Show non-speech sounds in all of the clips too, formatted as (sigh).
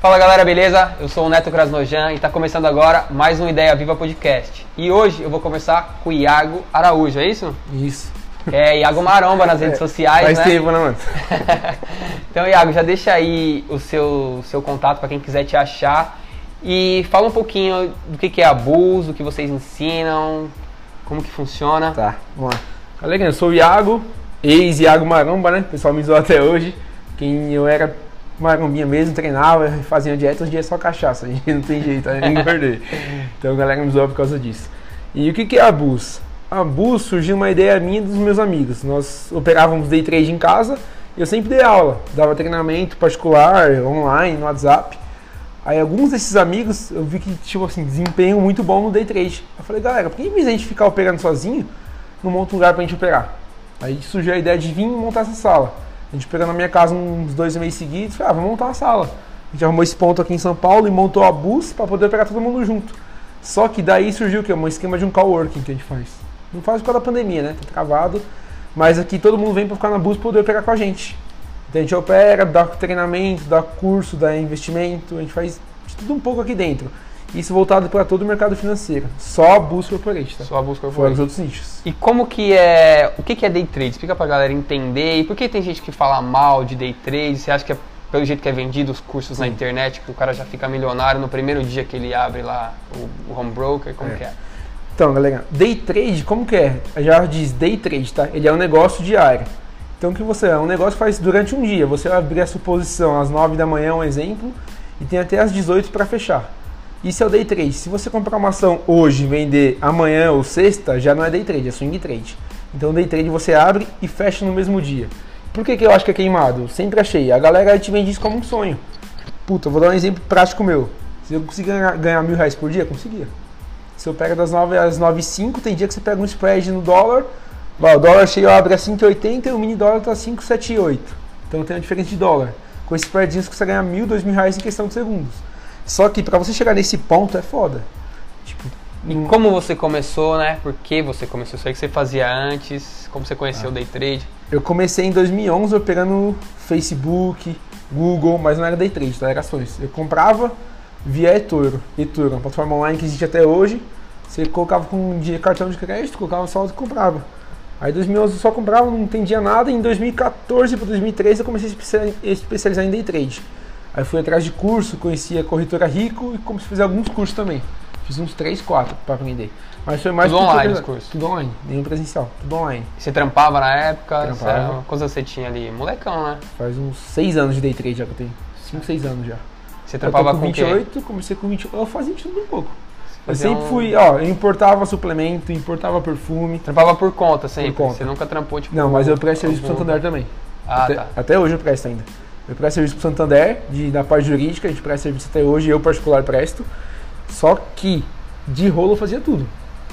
Fala galera, beleza? Eu sou o Neto Krasnojan e está começando agora mais um Ideia Viva Podcast. E hoje eu vou conversar com o Iago Araújo, é isso? Isso. É Iago Maromba nas redes sociais, Faz né? tempo, né, mano? (laughs) então, Iago, já deixa aí o seu, seu contato para quem quiser te achar e fala um pouquinho do que, que é abuso, o que vocês ensinam, como que funciona. Tá, vamos lá. Galera, eu sou o Iago, ex-Iago Maromba, né? O pessoal me zoou até hoje. Quem eu era marombinha mesmo, treinava, fazia dieta, em dia é só cachaça, (laughs) a não tem jeito, eu engordei. Então a galera me zoou por causa disso. E o que, que é abuso? Abuso surgiu uma ideia minha dos meus amigos. Nós operávamos day trade em casa eu sempre dei aula, dava treinamento particular, online, no WhatsApp. Aí alguns desses amigos eu vi que tipo assim, desempenho muito bom no day trade. Eu falei, galera, por que a gente ficar operando sozinho, não monta um lugar pra gente operar? Aí surgiu a ideia de vir montar essa sala. A gente pegou na minha casa uns dois meses seguidos, falei, ah, vamos montar uma sala. A gente arrumou esse ponto aqui em São Paulo e montou a bus para poder pegar todo mundo junto. Só que daí surgiu o quê? Um esquema de um coworking que a gente faz. Não faz por causa da pandemia, né? Tá travado. Mas aqui todo mundo vem para ficar na bus para poder pegar com a gente. Então a gente opera, dá treinamento, dá curso, dá investimento, a gente faz de tudo um pouco aqui dentro. Isso voltado para todo o mercado financeiro. Só a Bus Corporate, tá? Só a Bus Fora Corporate. os outros nichos. E como que é. O que, que é day trade? Explica pra galera entender. E por que tem gente que fala mal de day trade? Você acha que é pelo jeito que é vendido os cursos na internet, que o cara já fica milionário no primeiro dia que ele abre lá o, o home broker? Como É. que é? Então, galera, day trade, como que é? Já diz day trade, tá? Ele é um negócio diário. Então, o que você é? Um negócio que faz durante um dia. Você vai abrir a sua posição às 9 da manhã, um exemplo, e tem até às 18 para fechar. Isso é o day trade. Se você comprar uma ação hoje vender amanhã ou sexta, já não é day trade, é swing trade. Então, day trade você abre e fecha no mesmo dia. Por que, que eu acho que é queimado? Sempre achei. A galera te vende isso como um sonho. Puta, vou dar um exemplo prático meu. Se eu conseguir ganhar, ganhar mil reais por dia, conseguia. Se eu pego das 9 às 9 e 5, tem dia que você pega um spread no dólar. O dólar cheio abre a 5,80 e o mini dólar tá 5,78. Então tem uma diferença de dólar. Com esse spreadinho você consegue ganhar mil, dois mil reais em questão de segundos. Só que pra você chegar nesse ponto é foda. Tipo, E não- como você começou, né? Por que você começou? Isso aí que você fazia antes? Como você conheceu Ah. o day trade? eu comecei em 2011 operando Facebook, Google, mas não era day trade, tá? era ações. Eu comprava via eToro. eToro, uma plataforma online que existe até hoje. Você colocava com de cartão de crédito, colocava saldo e comprava. Aí em 2011 eu só comprava, não entendia nada. Em 2014 para 2013 eu comecei a especia- especializar em day trade. Aí fui atrás de curso, conheci a corretora Rico e comecei a fazer alguns cursos também. Fiz uns 3, 4 para aprender. Mas foi mais Tudo por online os cursos? Tudo online, nenhum presencial, tudo online. Você trampava na época? Trampava. Quantos anos você tinha ali? Molecão, né? Faz uns 6 anos de day trade já que eu tenho. 5, 6 anos já. Você Eu trampava tô com com o quê? 28, comecei com 28. Eu fazia de tudo um pouco. Eu sempre fui, ó, eu importava suplemento, importava perfume. Trampava por conta sempre? conta. Você nunca trampou, tipo... Não, mas eu presto serviço pro Santander também. Ah, até, tá. até hoje eu presto ainda. Eu presto serviço pro Santander, de, da parte jurídica, a gente presta serviço até hoje, eu particular presto. Só que de rolo eu fazia tudo.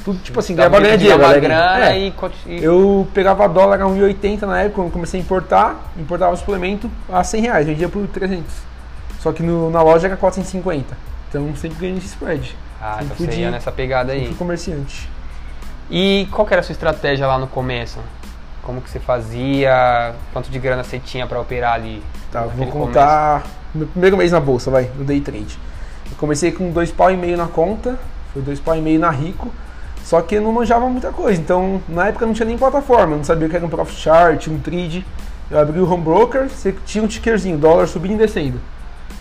Tudo, tipo assim, ganhava pedia dinheiro. uma alegre. grana É. e... Eu pegava dólar a 1,80 na época, quando comecei a importar, importava suplemento a 100 reais, vendia por 300. Só que no- na loja era 450. Então sempre ganhei esse spread. Ah, Sempre então você ia nessa pegada aí. fui comerciante. E qual que era a sua estratégia lá no começo? Como que você fazia? Quanto de grana você tinha pra operar ali? Tá, vou contar meu primeiro mês na bolsa, vai, no day trade. Eu comecei com dois pau e meio na conta, foi dois pau e meio na Rico, só que eu não manjava muita coisa. Então, na época não tinha nem plataforma, eu não sabia o que era um profit chart, um trade. Eu abri o home broker, você tinha um tickerzinho, dólar subindo e descendo.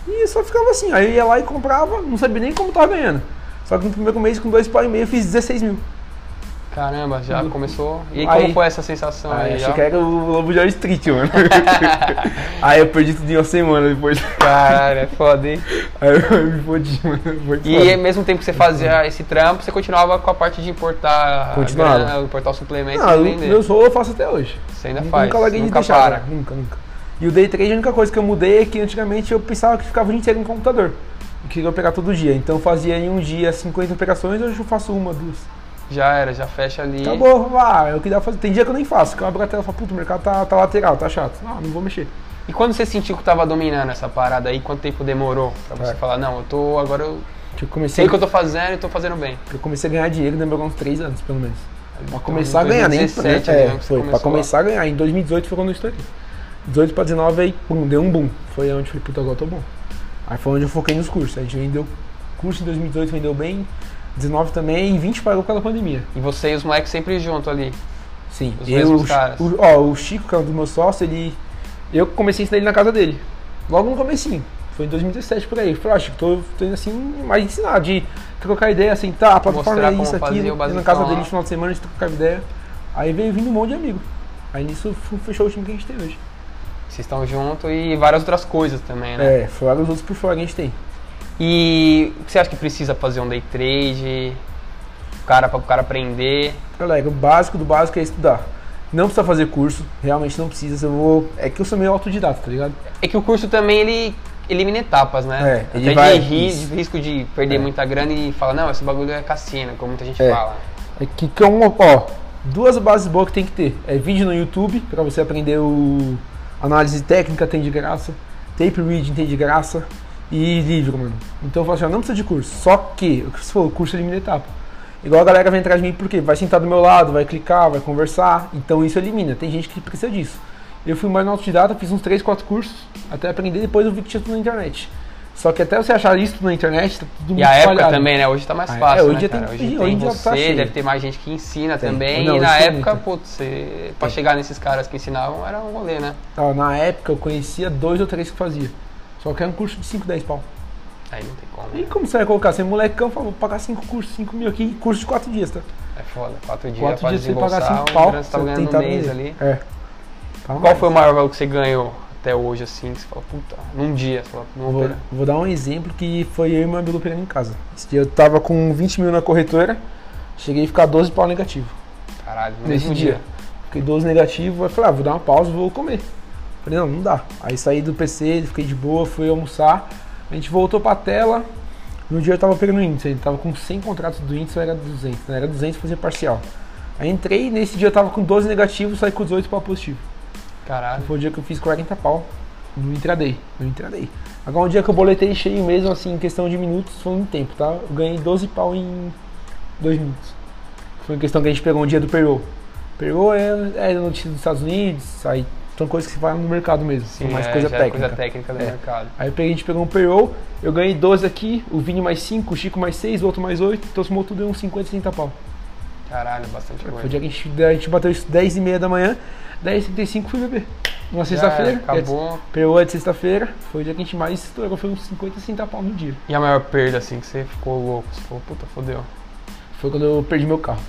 E só ficava assim, aí eu ia lá e comprava, não sabia nem como tava ganhando. Só que no primeiro mês, com dois pau e meio, eu fiz 16 mil. Caramba, já começou. E aí, Aí- como foi essa sensação Aí aí? achei já? que era o Lobo de Wall Street, mano. (laughs) aí eu perdi tudo em uma semana depois. Caralho, é foda, hein? Aí eu me fodi, mano. E foda. ao mesmo tempo que você fazia esse trampo, você continuava com a parte de importar Continuava. grana, importar o suplemento Não, e eu- vender. meus rolos eu faço até hoje. Você ainda nunca faz, larguei de nunca deixar, para. cara. Nunca, nunca. E o day trade, a única coisa que eu mudei é que antigamente eu pensava que ficava o dia inteiro no computador. Eu queria operar todo dia. Então eu fazia em um dia 50 operações, hoje eu faço uma, duas. Já era, já fecha ali. Acabou, vá, é o que dá pra fazer. Tem dia que eu nem faço, que eu abro a tela e falo, puta, o mercado tá, tá lateral, tá chato. Não, não vou mexer. E quando você sentiu que tava dominando essa parada aí, quanto tempo demorou pra você É. falar, não, eu tô, agora eu Que eu comecei, sei o que eu tô fazendo e tô fazendo bem. eu comecei a ganhar dinheiro, demorou uns 3 anos, pelo menos. Pra Então, começar a ganhar, nem 2017 é, ali, né, que você foi, pra começar a ganhar. Em 2018 foi quando eu estourei. 18 pra 19 aí, pum, deu um boom. Foi onde eu falei, puta, agora eu tô bom. Aí foi onde eu foquei nos cursos. A gente vendeu curso em 2018, vendeu bem, 19 também, e 20 parou pela pandemia. E você e os moleques sempre junto ali. Sim, Os eu, mesmos o- caras. O, ó, o Chico, que é um dos meus sócios, ele. Eu comecei a ensinar ele na casa dele. Logo no comecinho. Foi em 2017 por aí. Eu falei, ah, Chico, tô, tô indo assim, mais ensinar, de trocar ideia, sentar, a plataforma Mostrar é isso, Ir na casa dele no final de semana, a gente trocava ideia. Aí veio vindo um monte de amigo. Aí nisso fechou o time que a gente tem hoje. Vocês estão juntos e várias outras coisas também, né? É, fora os outros por fora que a gente tem. E o que você acha que precisa fazer um day trade? O cara, para o cara aprender? Galera, o básico do básico é estudar. Não precisa fazer curso, realmente não precisa. Eu vou. É que eu sou meio autodidata, tá ligado? É que o curso também ele elimina etapas, né? É, ele Até vai- de, de risco de perder É. muita grana e falar, não, esse bagulho é cassino, como muita gente É. fala. É que, que é um, ó, duas bases boas que tem que ter. É vídeo no YouTube, pra você aprender o análise técnica, tem de graça. Tape reading tem de graça. E livro, mano. Então eu falo assim, ó, não precisa de curso. Só que, o que você falou, curso elimina etapa. Igual a galera vem atrás de mim, porque vai sentar do meu lado, vai clicar, vai conversar. Então isso elimina. Tem gente que precisa disso. Eu fui mais no autodidata, fiz uns 3, 4 cursos, até aprender, depois eu vi que tinha tudo na internet. Só que até você achar isso na internet, tá tudo E muito a época espalhado. também, né? Hoje tá mais Ah, é, fácil, hoje né, cara? tem- hoje hoje tem você, tá cheio. deve ter mais gente que ensina Tem. também. Não, e na época, muito. putz, você, pra chegar nesses caras que ensinavam, era um rolê, né? Ó, na época eu conhecia dois ou três que fazia. Só que era um curso de 5, 10 pau. Aí não tem como. E né? como você vai colocar? Você é molecão, fala, vou pagar 5 cursos, 5 mil aqui, curso de 4 dias, tá? É foda. Quatro dias 4 pra dias você pagar desembolsar 5 um pau, que você você ganhando tentar mês ali. É. Tá Qual mais. foi o maior valor que você ganhou até hoje, assim? Que você falou, puta, num dia, você falou, não Vou, vou dar um exemplo que foi eu e meu amigo operando em casa. Esse dia eu tava com 20 mil na corretora, cheguei a ficar 12 pau negativo. Caralho, no Nesse dia. dia. Fiquei 12 negativo, aí falei, ah, vou dar uma pausa, vou comer. Falei, não, não dá. Aí saí do PC, fiquei de boa, fui almoçar. A gente voltou pra tela. No dia eu tava pegando o índice, ele tava com 100 contratos do índice, eu era 200. Né? Era 200 fazer parcial. Aí entrei, nesse dia eu tava com 12 negativos, saí com 18 pau positivo. Caralho. Foi o dia que eu fiz 40 pau no intraday. No intraday. Agora um dia que eu boletei cheio mesmo, assim, em questão de minutos, foi um tempo, tá? Eu ganhei 12 pau em 2 minutos. Foi uma questão que a gente pegou um dia do payroll. Payroll é, é notícia dos Estados Unidos, aí são coisas que se faz no mercado mesmo, são mais é, coisa é técnica. coisa técnica do É. mercado. Aí a gente pegou um payroll, eu ganhei 12 aqui, o Vini mais 5, o Chico mais 6, o outro mais 8, então somou tudo deu uns 50, 60 pau. Caralho, bastante Foi o coisa. dia que a gente, a gente bateu isso 10 e meia da manhã, 10 h 35 fui beber. Uma sexta-feira, Acabou. Payroll é de sexta-feira, foi o dia que a gente mais estourou, foi uns 50, 60 pau no dia. E a maior perda, assim, que você ficou louco? Você falou, puta, fodeu. Foi quando eu perdi meu carro.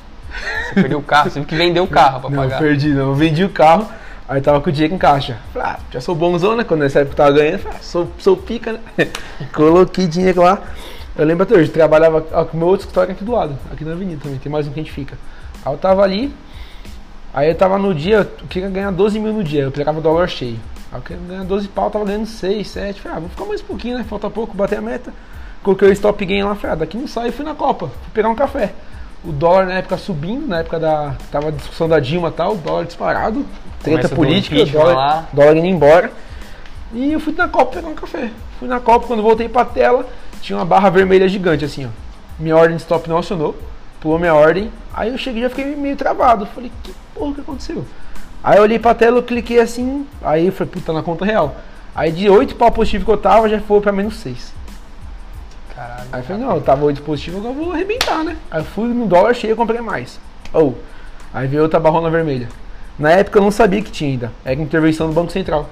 Você perdeu o carro, você teve que vender o (laughs) carro pra não, pagar. perdi não, eu vendi o carro, aí tava com o dinheiro em caixa. Falei, ah, já sou bonzão, né? Quando nessa época tava ganhando, falei, ah, sou, sou pica, né? (laughs) Coloquei dinheiro lá. Eu lembro até hoje, trabalhava ó, com o meu outro escritório aqui do lado, aqui na avenida também, tem mais um que a gente fica. Aí eu tava ali, aí eu tava no dia, eu queria ganhar 12 mil no dia, eu pegava dólar cheio. Aí eu queria ganhar 12 pau, tava ganhando 6, 7, falei, ah, vou ficar mais um pouquinho, né? Falta pouco, bater a meta. Coloquei o stop gain lá, falei, ah, daqui não sai, fui na Copa, fui pegar um café. O dólar na época subindo, na época da. Tava a discussão da Dilma e tal, o dólar disparado, treta Começa política, dólar, lá. dólar indo embora. E eu fui na Copa pegar um café. Fui na Copa, quando voltei pra tela, tinha uma barra vermelha gigante assim, ó. Minha ordem de stop não acionou, pulou minha ordem. Aí eu cheguei e já fiquei meio travado. Falei, que porra que aconteceu? Aí eu olhei pra tela, eu cliquei assim, aí eu falei, puta, na conta real. Aí de 8 pau positivo que eu tava, já foi pra menos 6. Caralho. Aí eu falei, não, eu tava 8 positivo, agora eu vou arrebentar, né? Aí eu fui no dólar cheio e comprei mais. Ou, aí veio outra barrona vermelha. Na época eu não sabia que tinha ainda. Era intervenção do Banco Central.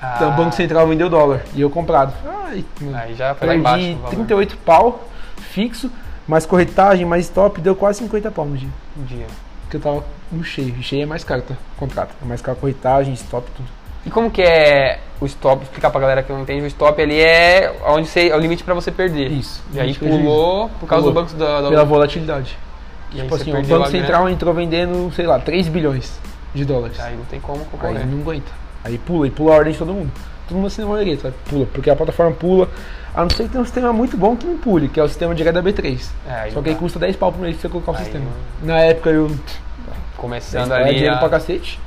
Ah, Então o Banco Central vendeu dólar e eu comprado. Ai. Aí já foi lá Perdi embaixo. o valor 38 pau fixo, mais corretagem, mais stop, deu quase 50 pau no dia. do dia. Porque eu tava no cheio. Cheio é mais caro, tá? Contrato. É mais caro corretagem, stop, tudo. E como que é o stop? Explicar pra galera que não entende, o stop ele é onde você, é o limite pra você perder. Isso. E aí pulou por causa Pulou. do banco da, da Pela volatilidade. E aí tipo assim, o Banco grana. Central entrou vendendo, sei lá, 3 bilhões de dólares. Aí não tem como Aí concorrer. não aguenta. Aí pula, e pula a ordem de todo mundo. Todo mundo assina a maioria, sabe? Pula, porque a plataforma pula. A não ser que tem um sistema muito bom que não pule, que é o sistema direto da B3. É, aí Só que aí custa 10 pau por mês pra você colocar o Aí sistema. não- Na época eu. Começando ali. dinheiro a- pra cacete.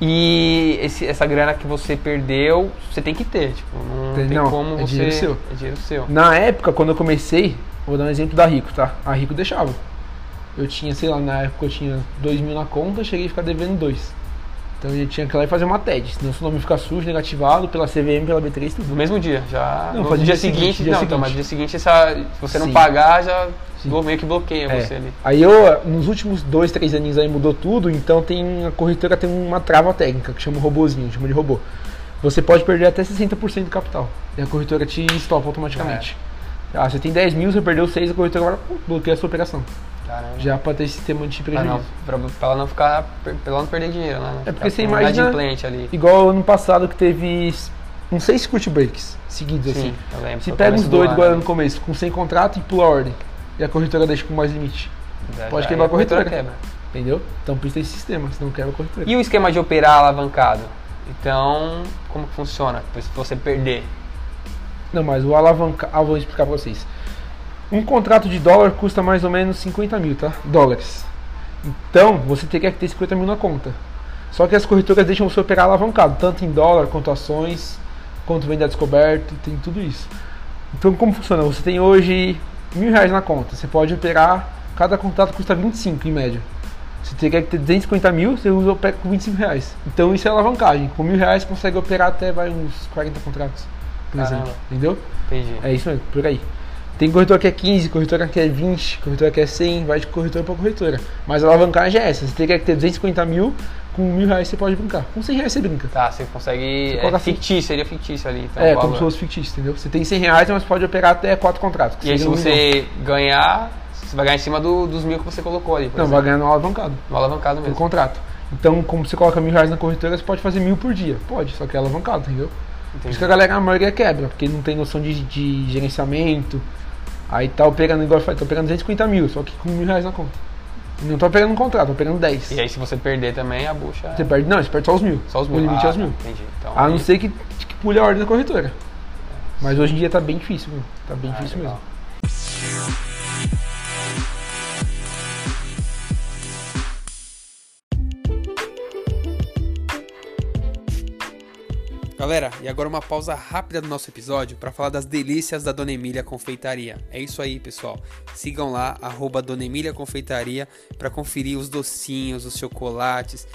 E esse- essa grana que você perdeu, você tem que ter. Tipo, não Tem- tem não, como é você. dinheiro seu. É dinheiro seu. Na época, quando eu comecei, vou dar um exemplo da Rico, tá? A Rico deixava. Eu tinha, sei lá, na época eu tinha 2 mil na conta, cheguei a ficar devendo 2. Então a gente tinha que ir lá e fazer uma TED, senão seu nome fica sujo, negativado pela CVM, pela B3, tudo. No mesmo dia, já. Não, no dia, dia seguinte, seguinte, dia não, então, seguinte. mas dia seguinte, essa, se você não Sim. pagar, já Sim. meio que bloqueia É. você ali. Aí eu, nos últimos dois, três aninhos aí mudou tudo, então tem a corretora tem uma trava técnica que chama robozinho, chama de robô. Você pode perder até 60% do capital. E a corretora te stop automaticamente. Ah, você tem 10 mil, você perdeu 6, a corretora agora bloqueia a sua operação. Caramba. Já para ter esse sistema de Pra prejuízo. não, pra, pra ela não ficar. Pra ela não perder dinheiro, né? É porque você imagina- ali. Igual ano passado que teve uns 6 circuit breaks seguidos Sim, assim. eu lembro. Se pega uns do doidos ano, agora no começo, com 100 contrato e pula a ordem. E a corretora deixa com mais limite. já- pode já quebrar aí a corretora. quebra. Entendeu? Então precisa desse sistema, senão quebra a corretora. E o esquema de operar alavancado? Então, como que funciona? Se você perder. Não, mas o alavanca. Ah, vou explicar pra vocês. Um contrato de dólar custa mais ou menos 50 mil, tá? Dólares. Então, você teria que ter 50 mil na conta. Só que as corretoras deixam você operar alavancado, tanto em dólar, quanto ações, quanto venda descoberto, tem tudo isso. Então, como funciona? Você tem hoje mil reais na conta. Você pode operar, cada contrato custa 25 em média. Você teria que ter 250 mil, você usa com 25 reais. Então, isso é alavancagem. Com mil reais, você consegue operar até vai, uns 40 contratos, por Caramba. exemplo. Entendeu? Entendi. É isso mesmo, por aí. Tem corretora que é 15, corretora que é 20, corretora que é 100, vai de corretora para corretora. Mas a alavancagem é essa, você teria que ter 250 mil, com mil reais você pode brincar. Com 100 reais você brinca. Tá, você consegue. Você é coloca fictício, seria fictício ali. Então, é, como se fosse fictício, entendeu? Você tem 100 reais, mas pode operar até 4 contratos. E aí, se um milhão. você ganhar, você vai ganhar em cima do- dos mil que você colocou ali. Por Não, vai exemplo. ganhar no alavancado, No alavancado no mesmo. contrato. Então, como você coloca mil reais na corretora, você pode fazer mil por dia. Pode, só que é alavancado, entendeu? Por Entendi. isso que a galera, a maioria quebra, porque não tem noção de, de gerenciamento. Aí tá operando, igual eu falei, tá operando 250 mil, só que com mil reais na conta. Não tá operando um contrato, tá operando 10. E aí, se você perder também, a bucha. Você perde, não, você perde só os mil. Só os mil. O limite Ah, é os mil. Entendi. Então, A não ser que, que pule a ordem da corretora. Mas hoje em dia tá bem difícil, viu? Tá bem Ah, difícil legal. mesmo. Galera, e agora uma pausa rápida do nosso episódio para falar das delícias da Dona Emília Confeitaria. É isso aí, pessoal. Sigam lá, arroba Dona Emília Confeitaria, para conferir os docinhos, os chocolates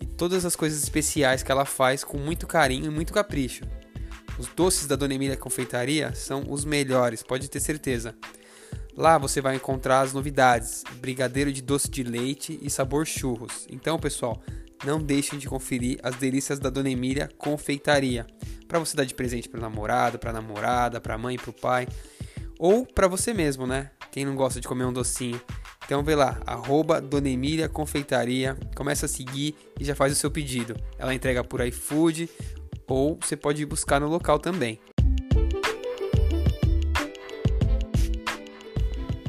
e todas as coisas especiais que ela faz com muito carinho e muito capricho. Os doces da Dona Emília Confeitaria são os melhores, pode ter certeza. Lá você vai encontrar as novidades: brigadeiro de doce de leite e sabor churros. Então, pessoal, não deixem de conferir as delícias da Dona Emília Confeitaria, para você dar de presente para namorado, para namorada, para mãe, para o pai, ou para você mesmo, né? Quem não gosta de comer um docinho. Então vê lá, arroba Dona Emília Confeitaria, começa a seguir e já faz o seu pedido. Ela entrega por iFood ou você pode ir buscar no local também.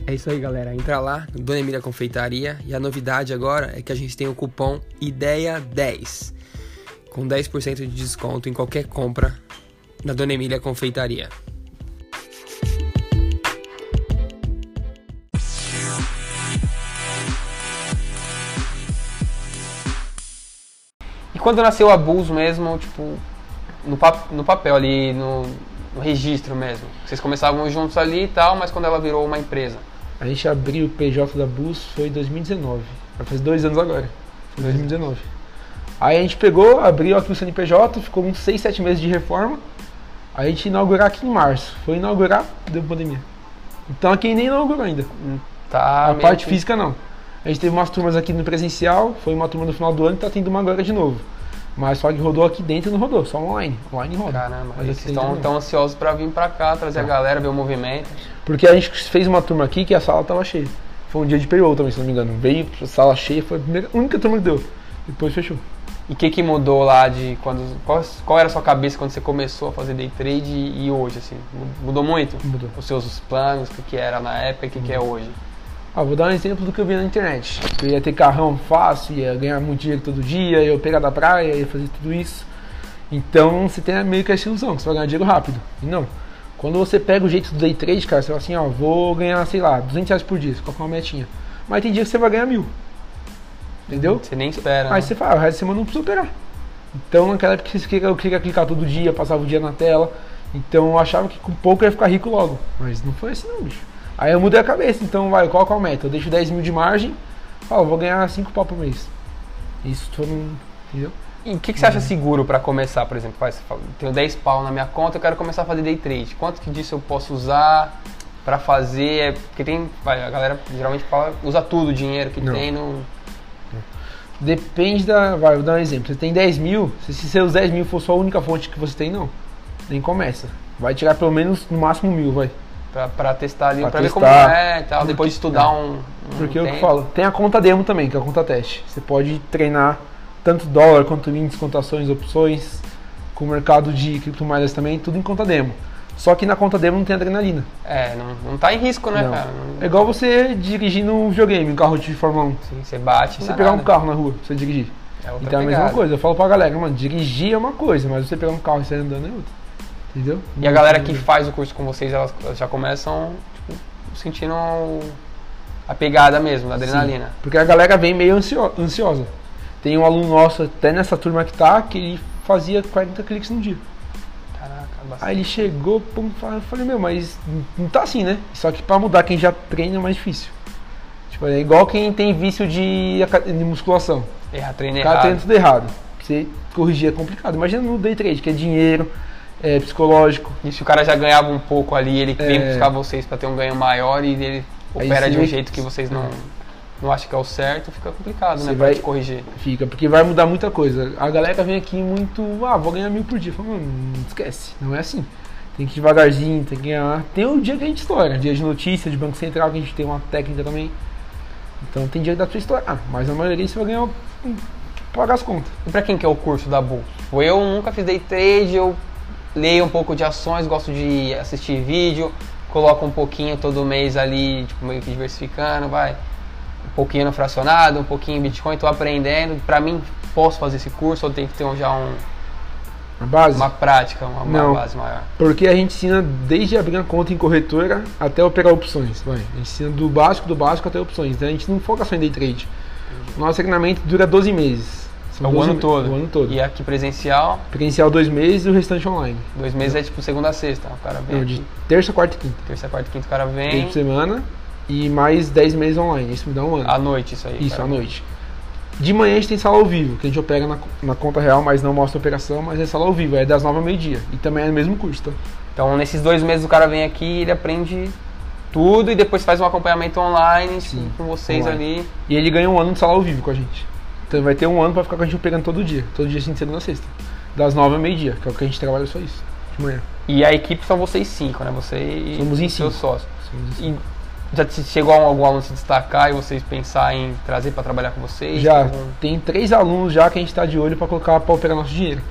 É isso aí, galera. Entra lá, Dona Emília Confeitaria. E a novidade agora é que a gente tem o cupom IDEIA10 com 10% de desconto em qualquer compra na Dona Emília Confeitaria. E quando nasceu a Bulls mesmo, tipo, no, pa- no papel ali, no, no registro mesmo? Vocês começavam juntos ali e tal, mas quando ela virou uma empresa? A gente abriu o PJ da Bus foi em 2019. Vai fazer dois anos agora. Foi 2019. Aí a gente pegou, abriu aqui o CNPJ, ficou uns 6, 7 meses de reforma. Aí a gente inaugurar aqui em março. Foi inaugurar, deu pandemia. Então aqui nem inaugurou ainda. Tá a parte que- física não. A gente teve umas turmas aqui no presencial, foi uma turma no final do ano e tá tendo uma agora de novo. Mas só que rodou aqui dentro não rodou, só online. Online roda. Caramba, Mas vocês estão ansiosos pra vir pra cá, trazer a Tá. galera, ver o movimento. Porque a gente fez uma turma aqui que a sala tava cheia. Foi um dia de payroll também, se não me engano. Veio, sala cheia, foi a única turma que deu. Depois fechou. E o que, que mudou lá de quando. Qual, qual era a sua cabeça quando você começou a fazer day trade e, e hoje, assim? Mudou muito? Mudou. Os seus planos, o que, que era na época e o que, que é hoje? Ah, vou dar um exemplo do que eu vi na internet. Eu ia ter carrão fácil, ia ganhar muito dinheiro todo dia, ia pegar da praia, ia fazer tudo isso. Então você tem meio que essa ilusão, que você vai ganhar dinheiro rápido. E não. Quando você pega o jeito do day trade, cara, você fala assim, ó, vou ganhar, sei lá, 200 reais por dia, você coloca uma metinha. Mas tem dia que você vai ganhar mil. Entendeu? Você nem espera. Aí né? você fala, o resto da semana não precisa operar. Então naquela época você queria- eu queria clicar todo dia, passava o dia na tela. Então eu achava que com pouco eu ia ficar rico logo. Mas não foi assim não, bicho. Aí eu mudei a cabeça, então vai, qual que é a meta? Eu deixo 10 mil de margem, falo, vou ganhar 5 pau por mês. Isso foram. Entendeu? E o que, que você acha seguro para começar, por exemplo? Faz, tenho 10 pau na minha conta, eu quero começar a fazer day trade. Quanto que disso eu posso usar para fazer? Porque tem, vai, a galera geralmente fala, usa tudo o dinheiro que Não. tem no... Depende da. Vai, vou dar um exemplo. Você tem 10 mil, se se seus 10 mil for só a única fonte que você tem, não. Nem começa. Vai tirar pelo menos no máximo mil, vai. Pra, pra testar ali, Pra pra, ver como testar. é e tal, depois de estudar um, um Porque é o que eu falo. Tem a conta demo também, que é a conta teste. Você pode treinar tanto dólar quanto índices, cotações, opções, com o mercado de criptomoedas também, tudo em conta demo. Só que na conta demo não tem adrenalina. É, não, não tá em risco, né, Não. cara? Não- É igual você dirigir num videogame, um carro de Fórmula 1. Sim, você bate, Você pegar um nada. carro na rua, você dirigir. É outra Então é a mesma pegada. coisa. Eu falo pra galera, mano, dirigir é uma coisa, mas você pegar um carro e sair andando é outra. Entendeu? E a galera que faz o curso com vocês, elas já começam tipo, sentindo a pegada mesmo, da adrenalina. Porque a galera vem meio ansio- ansiosa. Tem um aluno nosso, até nessa turma que tá, que ele fazia 40 cliques no dia. Caraca, bastante. Aí ele chegou, pum, eu falei, meu, mas não tá assim, né? Só que pra mudar quem já treina é mais difícil. Tipo, é igual quem tem vício de, de musculação. Erra, treina O cara treina errado. tudo errado. Você corrigir é complicado. Imagina no day trade, que é dinheiro, é psicológico. E se o cara já ganhava um pouco ali, ele vem É. buscar vocês pra ter um ganho maior e ele Aí opera de um jeito que vocês não, não acham que é o certo, fica complicado, Você né, pra vai- te corrigir. Fica, porque vai mudar muita coisa. A galera vem aqui muito, ah, vou ganhar mil por dia. Fala, mano, esquece, não é assim. Tem que ir devagarzinho, tem que ganhar. Tem o dia que a gente estoura, dia de notícia, de Banco Central, que a gente tem uma técnica também. Então tem dia que dá pra você estourar, mas a maioria você vai ganhar, pagar as contas. E pra quem que é o curso da Bull? Eu nunca fiz day trade, eu leio um pouco de ações, gosto de assistir vídeo, coloco um pouquinho todo mês ali, tipo, meio que diversificando, vai. Um pouquinho no fracionado, um pouquinho em Bitcoin, tô aprendendo. Pra mim, posso fazer esse curso ou tem que ter já um- A base? uma prática, uma, uma base maior? Porque a gente ensina desde abrir a conta em corretora até operar opções. Vai. A gente ensina do básico, do básico até opções. Então a gente não foca só em day trade. O nosso treinamento dura 12 meses. São É o 12 ano me- todo. O ano todo. E aqui presencial, Presencial dois meses e o restante online. dois meses é tipo segunda a sexta. O cara vem Não, de terça, quarta e quinta. terça, quarta, quinta, o cara vem semana e mais 10 meses online. Isso me dá um ano. à noite isso aí. Isso, cara. à noite. De manhã a gente tem sala ao vivo, que a gente opera na, na conta real, mas não mostra a operação, mas é sala ao vivo, é das 9 ao meio-dia. E também é no mesmo curso, tá? Então, nesses dois meses o cara vem aqui, ele aprende tudo e depois faz um acompanhamento online tipo, Sim, com vocês online. ali. E ele ganha um ano de sala ao vivo com a gente. Então vai ter um ano pra ficar com a gente operando todo dia. Todo dia, assim, de segunda a sexta. Das 9 ao meio-dia, que é o que a gente trabalha só isso. De manhã. E a equipe são vocês cinco, né? Você e Somos em seus cinco. sócios. Somos assim. E já chegou algum aluno se destacar e vocês pensar em trazer para trabalhar com vocês? Já Algum- tem três alunos já que a gente tá de olho pra colocar pra operar nosso dinheiro.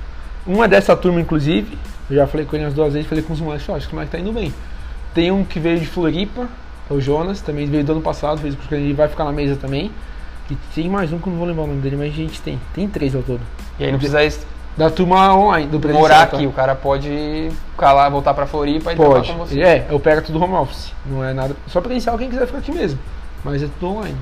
Uma é dessa turma, inclusive, eu já falei com ele umas duas vezes, falei com os moleques, acho que o moleque tá indo bem. Tem um que veio de Floripa, é o Jonas, também veio do ano passado, fez o curso que ele vai ficar na mesa também. E tem mais um que eu não vou lembrar o nome dele, mas a gente tem. Tem três ao todo. E aí não precisa Da turma online, do presencial. morar tá? aqui, o cara pode ficar lá, voltar para Floripa e Pode. com você. É, opera tudo home office. Não é nada. Só presencial quem quiser ficar aqui mesmo. Mas é tudo online.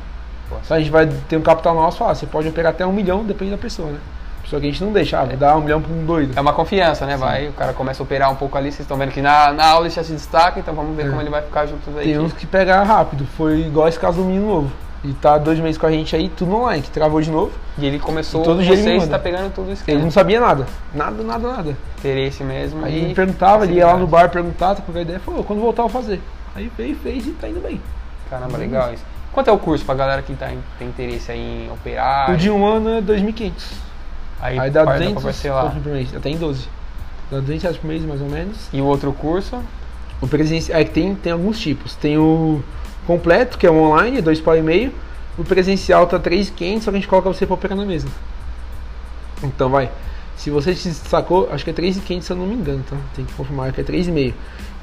Só a gente vai ter um capital nosso, fala, você pode operar até um milhão, depende da pessoa, né? Só que a gente não deixa, ah, vou dar um milhão pra um doido. É uma confiança, né? Vai, o cara começa a operar um pouco ali, vocês estão vendo que na, na aula ele já se destaca, então vamos ver É. como ele vai ficar junto da Tem uns que pega rápido. Foi igual esse caso do menino novo. Ele tá dois meses com a gente aí, tudo online, que travou de novo. E ele começou E todo dia ele me vocês, manda. tá pegando tudo isso. Ele não sabia nada. Nada, nada, nada. interesse mesmo. Aí e ele perguntava, ele ia lá no bar perguntar, tá com a ideia, falou, quando voltar eu vou fazer. Aí veio, fez e tá indo bem. Caramba, legal isso. Quanto é o curso pra galera que tá em- tem interesse aí em operar? O de um ano é 2.500. Aí, Aí dá par- 200 pra parcelar. por mês, até em 12. Dá 200 reais por mês, mais ou menos. E o outro curso? O presencial, é que tem, tem alguns tipos. Tem o completo, que é o online, dois pau e meio. O presencial tá 3.500, só que a gente coloca você pra operar na mesa. Então vai. Se você se sacou, acho que é 3.500 se eu não me engano, tá? Tem que confirmar que é 3,5.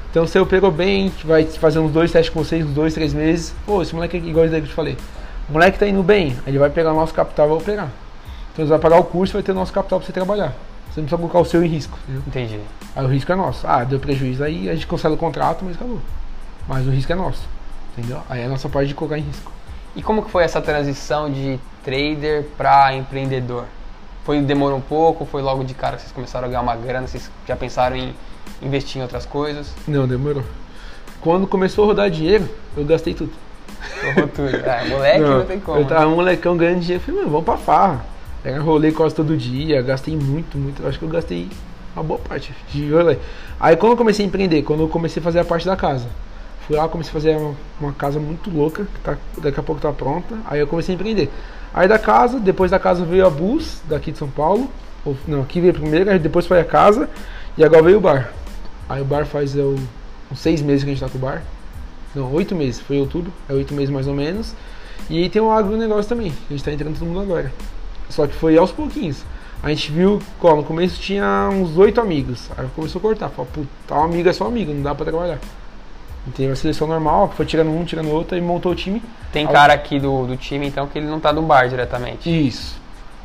Então você operou bem, a gente vai fazer uns dois testes com vocês, uns dois, três meses. Pô, esse moleque aqui, igual que eu te falei. O moleque tá indo bem, aí ele vai pegar o nosso capital e vai operar. Então você vai pagar o curso e vai ter o nosso capital pra você trabalhar. Você não precisa colocar o seu em risco, entendeu? Entendi. Aí o risco é nosso. Ah, deu prejuízo, aí a gente cancela o contrato, mas acabou. Mas o risco é nosso, entendeu? Aí é a nossa parte de colocar em risco. E como que foi essa transição de trader para empreendedor? Foi demorou um pouco? Foi logo de cara que vocês começaram a ganhar uma grana? Vocês já pensaram em investir em outras coisas? Não, demorou. Quando começou a rodar dinheiro, eu gastei tudo. Torrou tudo. Ah, moleque não, tem como. Eu né? tava um molecão ganhando dinheiro, eu falei, mano, vamos pra farra. Era rolê quase todo dia, gastei muito, muito. Acho que eu gastei uma boa parte de rolê. Aí quando eu comecei a empreender, quando eu comecei a fazer a parte da casa, fui lá, comecei a fazer uma, uma casa muito louca, que tá, daqui a pouco tá pronta. Aí eu comecei a empreender. Aí da casa, depois da casa veio a Bus, daqui de São Paulo. Ou, não, aqui veio primeiro, depois foi a casa e agora veio o bar. Aí o bar faz eu, uns seis meses que a gente tá com o bar. Não, oito meses, foi outubro, é oito meses mais ou menos. E tem o agronegócio também, a gente tá entrando todo mundo agora. Só que foi aos pouquinhos. A gente viu, ó, no começo tinha uns oito amigos. Aí começou a cortar. Falou, puta, tal amigo é só amigo, não dá pra trabalhar. Teve a seleção normal, foi tirando um, tirando outro e montou o time. Tem cara aqui do, do time, então, que ele não tá no bar diretamente. Isso.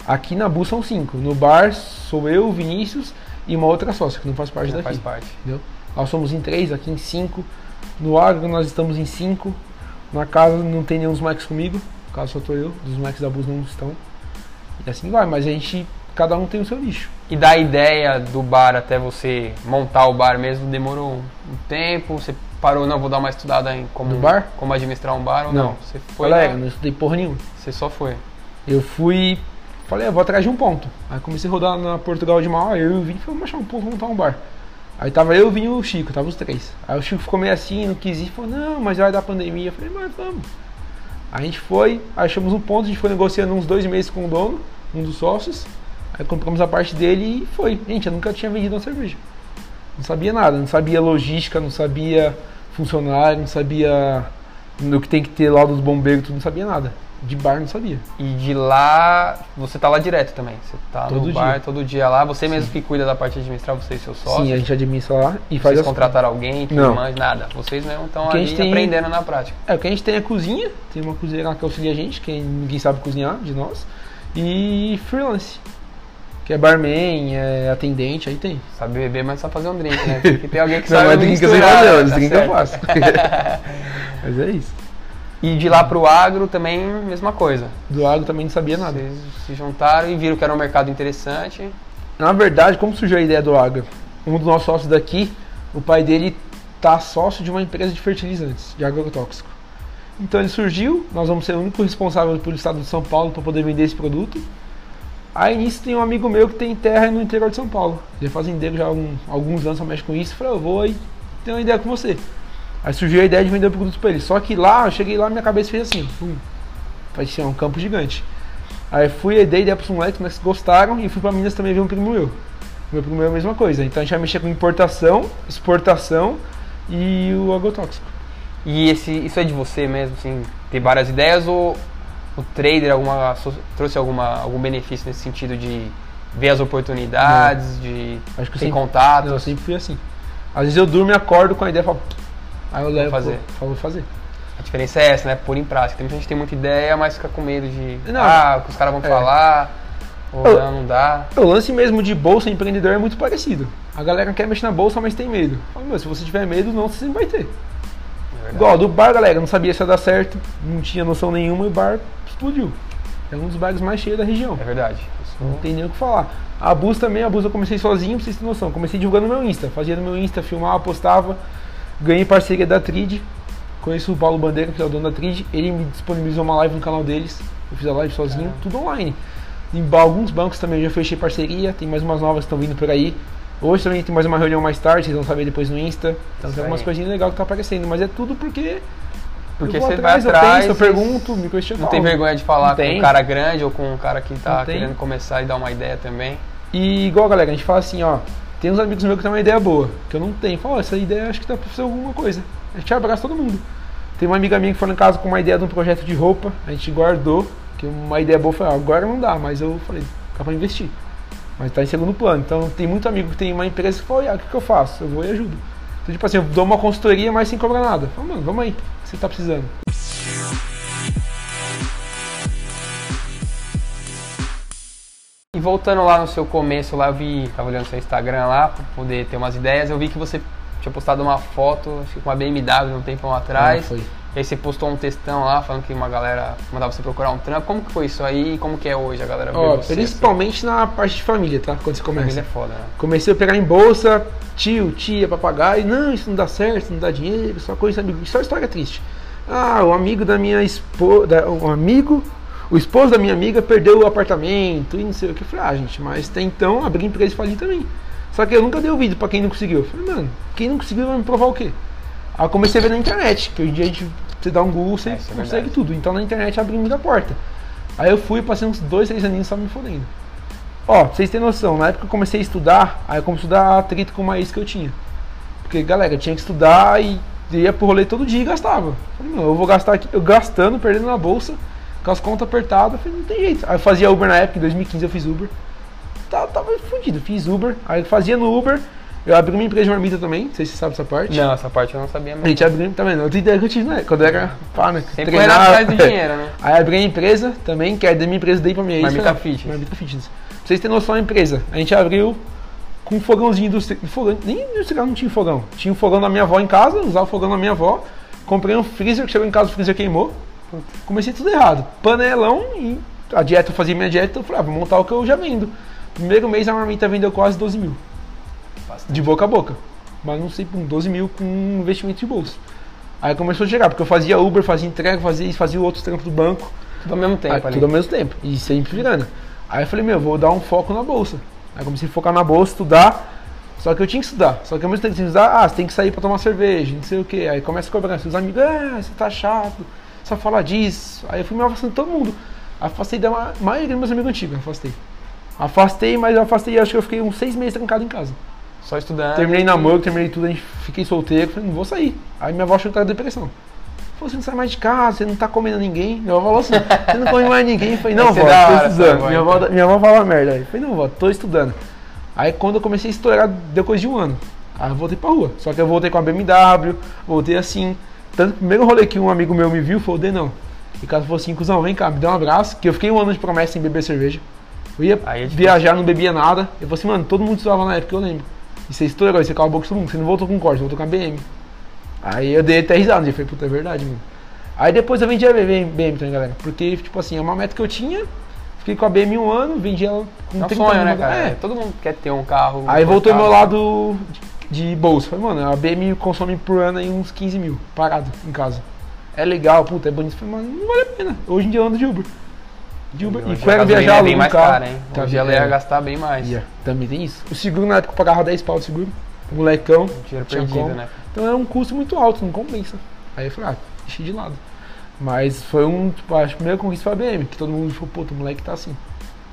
Aqui na Bu são cinco. No bar sou eu, Vinícius e uma outra sócia que não faz parte Não daqui. faz parte. Entendeu? Nós somos em três, aqui em cinco. No agro nós estamos em cinco. Na casa não tem nenhum dos Max comigo. No caso só tô eu, dos Max da Bus não estão. E assim vai, mas a gente, cada um tem o seu nicho. E da ideia do bar até você montar o bar mesmo, demorou um tempo? Você parou, não, vou dar uma estudada em como, Do bar? como administrar um bar ou não? Não. Você foi Galera, não estudei porra nenhuma. você só foi. Eu fui, falei, eu vou atrás de um ponto. Aí comecei a rodar na Portugal de Mauá, eu e o Vini, falei, achar um ponto, vamos montar um bar. Aí tava eu, o Vini e o Chico, tava os três. Aí o Chico ficou meio assim, não quis ir, falou, não, mas vai dar pandemia. Eu falei, mas vamos. Aí a gente foi, achamos um ponto, a gente foi negociando uns dois meses com o dono, um dos sócios. Aí compramos a parte dele e foi. Gente, eu nunca tinha vendido uma cerveja. Não sabia nada, não sabia logística, não sabia funcionário, não sabia no que tem que ter lá dos bombeiros, tudo, não sabia nada. De bar não sabia. E de lá, você tá lá direto também. Você tá Todo no bar dia. todo dia lá. Você mesmo que cuida da parte de administrar, você e seu sócio. Sim, a gente administra lá e faz Vocês as contrataram alguém que Não. manja nada. Vocês mesmo estão ali tem- aprendendo na prática. É, o que a gente tem é cozinha, tem uma cozinheira lá que auxilia a gente, que ninguém sabe cozinhar de nós, e freelance, que é barman, é atendente, aí tem. Sabe beber, mas só fazer um drink, né? (laughs) Tem alguém que Não, sabe mas drink eu sei fazer, Tá drink eu faço. (laughs) mas é isso. E de lá pro agro também, mesma coisa. Do agro também não sabia nada. Vocês se juntaram e viram que era um mercado interessante. Na verdade, como surgiu a ideia do agro? Um dos nossos sócios daqui, o pai dele tá sócio de uma empresa de fertilizantes, de agrotóxico. Então ele surgiu, nós vamos ser o único responsável pelo estado de São Paulo para poder vender esse produto. Aí nisso tem um amigo meu que tem terra no interior de São Paulo. Ele é fazendeiro já há alguns anos, só mexe com isso. Falei, eu vou aí ter uma ideia com você. Aí surgiu a ideia de vender o produto para ele. Só que lá, eu cheguei lá, minha cabeça fez assim, pum, um campo gigante. Aí fui, dei ideia pros moleques, mas gostaram e fui pra Minas também ver um primo meu. Meu primo meu é a mesma coisa. Então a gente vai mexer com importação, exportação e o agrotóxico. E esse, isso é de você mesmo, assim, ter várias ideias ou o trader alguma, trouxe alguma, algum benefício nesse sentido de ver as oportunidades, de Acho que ter contatos? Eu sempre fui assim. Às vezes eu durmo e acordo com a ideia e falo, aí eu levo, fazer. pô, vou fazer. A diferença é essa, né? Pôr em prática. Tem muita gente que tem muita ideia, mas fica com medo de. Não, ah, o que os caras vão é. falar. Ou Eu- não, não dá. O lance mesmo de bolsa empreendedor é muito parecido. A galera quer mexer na bolsa, mas tem medo. Fala, meu, se você tiver medo, não, você sempre vai ter. É. Igual, do bar, galera, não sabia se ia dar certo, não tinha noção nenhuma e o bar explodiu. É um dos bares mais cheios da região. É verdade. Não tem nem o que falar. A Bus também, a Bus eu comecei sozinho, pra vocês terem noção. Comecei divulgando no meu Insta. Fazia no meu Insta, filmava, postava. Ganhei parceria da Trid. Conheço o Paulo Bandeira, que é o dono da Trid. Ele me disponibilizou uma live no canal deles. Eu fiz a live sozinho, tudo online. Em alguns bancos também eu já fechei parceria. Tem mais umas novas que estão vindo por aí. Hoje também tem mais uma reunião mais tarde, vocês vão saber depois no Insta. Então Isso tem algumas aí. coisinhas legais que tá aparecendo. Mas é tudo porque. Porque eu você atrás, vai eu atrás. penso, eu pergunto, me questiono. Não tem vergonha de falar com tem. um cara grande ou com um cara que tá tem. querendo começar e dar uma ideia também. E igual, galera, a gente fala assim, ó. Tem uns amigos meus que têm uma ideia boa, que eu não tenho. Fala, essa ideia acho que dá pra fazer alguma coisa. A gente abraça todo mundo. Tem uma amiga minha que foi em casa com uma ideia de um projeto de roupa, a gente guardou, que uma ideia boa foi, agora não dá, mas eu falei, dá pra investir. Mas tá em segundo plano. Então tem muito amigo que tem uma empresa que fala, ah, o que, que eu faço? Eu vou e ajudo. Então, tipo assim, eu dou uma consultoria, mas sem cobrar nada. Fala, mano, vamos aí, o que você tá precisando. E voltando lá no seu começo, lá eu vi, tava olhando seu Instagram lá, pra poder ter umas ideias, eu vi que você tinha postado uma foto, acho que com uma BMW um tempão atrás. Ah, foi. E aí você postou um textão lá falando que uma galera mandava você procurar um trampo. Como que foi isso aí e como que é hoje a galera vê Ó, você? principalmente na parte de família, tá? Quando você assim? começa. Família é foda, né? Comecei a pegar em bolsa, tio, tia, papagaio. Não, isso não dá certo, isso não dá dinheiro, só coisa. Só história triste. Ah, o amigo da minha esposa, um amigo, o esposo da minha amiga perdeu o apartamento e não sei o que. Eu falei, ah, gente, mas até então abri empresa e falir também. Só que eu nunca dei ouvido pra quem não conseguiu. Eu falei, mano, quem não conseguiu vai me provar o quê? Aí eu comecei a ver na internet, que hoje em dia a gente, você dá um Google, você É, é consegue verdade. tudo. Então na internet abriu muita porta. Aí eu fui, passei uns dois, três aninhos só me fodendo. Ó, pra vocês terem noção, na época que eu comecei a estudar, aí eu comecei a estudar atrito com uma ex que eu tinha. Porque, galera, eu tinha que estudar e ia pro rolê todo dia e gastava. Falei, meu, eu vou gastar aqui, eu gastando, perdendo na bolsa, com as contas apertadas, falei, não tem jeito. Aí eu fazia Uber na época, em 2015 eu fiz Uber. Tava, tava fudido, fiz Uber, aí eu fazia no Uber, eu abri uma empresa de marmita também, não sei se você sabe essa parte. Não, essa parte eu não sabia A mesmo. gente abriu, vendo? Outra ideia que eu tive, né? Quando eu era pá, né? Sempre correndo atrás do (laughs) dinheiro, né? Aí abri a empresa também, que é da minha empresa, dei pra minha ex. Marmita ah, Fitness. Marmita Fitness. Pra vocês terem noção da empresa, a gente abriu com um fogãozinho industrial. Fogão, nem industrial não tinha fogão. Tinha um fogão da minha avó em casa, usava o fogão da minha avó. Comprei um freezer, que chegou em casa, o freezer queimou. Comecei tudo errado. Panelão e a dieta, eu fazia minha dieta, eu falei, ah, vou montar o que eu já vendo. Primeiro mês a marmita vendeu quase 12 mil. De boca a boca. Mas não sei, com 12 mil com investimento de bolsa. Aí começou a chegar, porque eu fazia Uber, fazia entrega, fazia isso, fazia outros trampos do banco. Tudo ao mesmo tempo Aí, ali. tudo ao mesmo tempo. E sempre virando. Aí eu falei, meu, vou dar um foco na bolsa. Aí comecei a focar na bolsa, estudar. Só que eu tinha que estudar. Só que ao mesmo tempo que tinha que estudar, ah, você tem que sair pra tomar cerveja, não sei o que. Aí começa a cobrar seus amigos, ah, você tá chato, só fala disso. Aí eu fui me afastando de todo mundo. Afastei da ma- maioria dos meus amigos antigos, afastei. Afastei, mas eu afastei, acho que eu fiquei uns seis meses trancado em casa. Só estudando. Terminei namoro, terminei tudo, a gente fiquei solteiro, falei, não vou sair. Aí minha avó achou que tava depressão. Falou, você não sai mais de casa, você não tá comendo ninguém. Minha avó falou assim, você não come mais ninguém. Eu falei, não, vó, tô hora, estudando. Minha avó, então. minha avó fala merda. Aí eu falei, não, vó, tô estudando. Aí quando eu comecei a estourar, deu coisa de um ano. Aí eu voltei pra rua. Só que eu voltei com a BMW, voltei assim. Tanto que o primeiro rolê que um amigo meu me viu, foi o Denão. E o cara falou assim, cuzão, vem cá, me dá um abraço, que eu fiquei um ano de promessa sem beber cerveja. Eu ia é viajar, não bebia nada. Eu falei assim, mano, todo mundo estudava na época, eu lembro. E você estourou, você calou a boca de todo mundo, você não voltou com corte, voltou com a BM. Aí eu dei até risada, eu falei, puta, é verdade, mano. Aí depois eu vendi a BM, BM também, galera. Porque, tipo assim, é uma meta que eu tinha, fiquei com a BM um ano, vendi ela com É um 30 sonho, né, cara? É. Todo mundo quer ter um carro. Aí voltou meu confortável. lado de, de bolsa. Falei, mano, a BM consome por ano aí uns 15 mil, parado em casa. É legal, puta, é bonito. Falei, mano, não vale a pena. Hoje em dia eu ando de Uber. De Uber. E gasolina viajar, é um mais carro. cara, hein? Tá Hoje ela ia gastar bem mais. Ia, também tem isso. O seguro na época eu pagava 10 pau de seguro. Molecão. Dinheiro tinha perdido, como. né? Então é um custo muito alto, não compensa. Aí eu falei, ah, deixei de lado. Mas foi um, tipo, acho que a primeira conquista foi a BM, que todo mundo falou, pô, o moleque tá assim.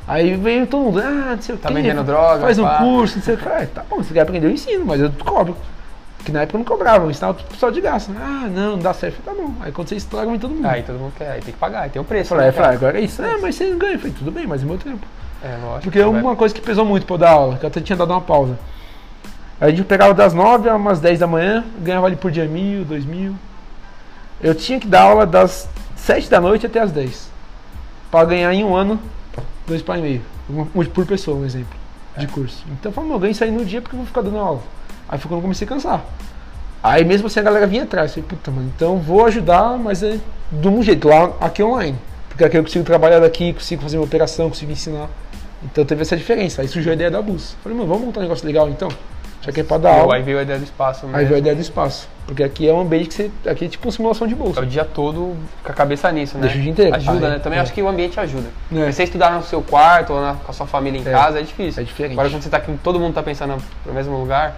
Aí veio todo mundo, ah, não sei o Tá quê, vendendo droga, Faz um pá. curso, não sei o que. Ah, tá bom, você quer aprender, eu ensino, mas eu cobro. Que na época eu não cobrava, eu ensinava tudo só de graça. Ah, não, não dá certo. Eu falei, tá bom. Aí quando você estraga, vem todo mundo. Aí todo mundo quer, aí tem que pagar, aí tem o eu preço. falei, né, eu falei, agora é isso. Ah, mas você não ganha. Eu falei, tudo bem, mas é meu tempo. É, lógico. Porque vai- uma coisa que pesou muito pra eu dar aula, que eu até tinha dado uma pausa. A gente pegava das 9 às umas 10 da manhã, ganhava ali por dia mil, dois mil. Eu tinha que dar aula das 7 da noite até as 10. Pra ganhar em um ano, dois pau e meio. Uma- um por pessoa, um exemplo, de curso. Então eu falei, "Meu, eu ganho isso aí no dia porque eu vou ficar dando aula. Aí foi quando eu comecei a cansar. Aí mesmo assim a galera vinha atrás. Eu falei, puta, mano, então vou ajudar, mas é de um jeito, lá aqui online. Porque aqui eu consigo trabalhar daqui, consigo fazer uma operação, consigo ensinar. Então teve essa diferença. Aí surgiu a ideia da bus. Falei, mano, vamos montar um negócio legal então? Já que é pra dar Aí aula. veio a ideia do espaço mesmo. Aí veio a ideia do espaço. Porque aqui é um ambiente que você. Aqui é tipo uma simulação de É bolsa. o dia todo com a cabeça nisso, né? Deixa o dia inteiro. Ajuda, Aí, né? Também é. acho que o ambiente ajuda. É. Você estudar no seu quarto ou na- com a sua família em É. casa é difícil. É diferente. Agora quando você tá aqui, todo mundo tá pensando no mesmo lugar,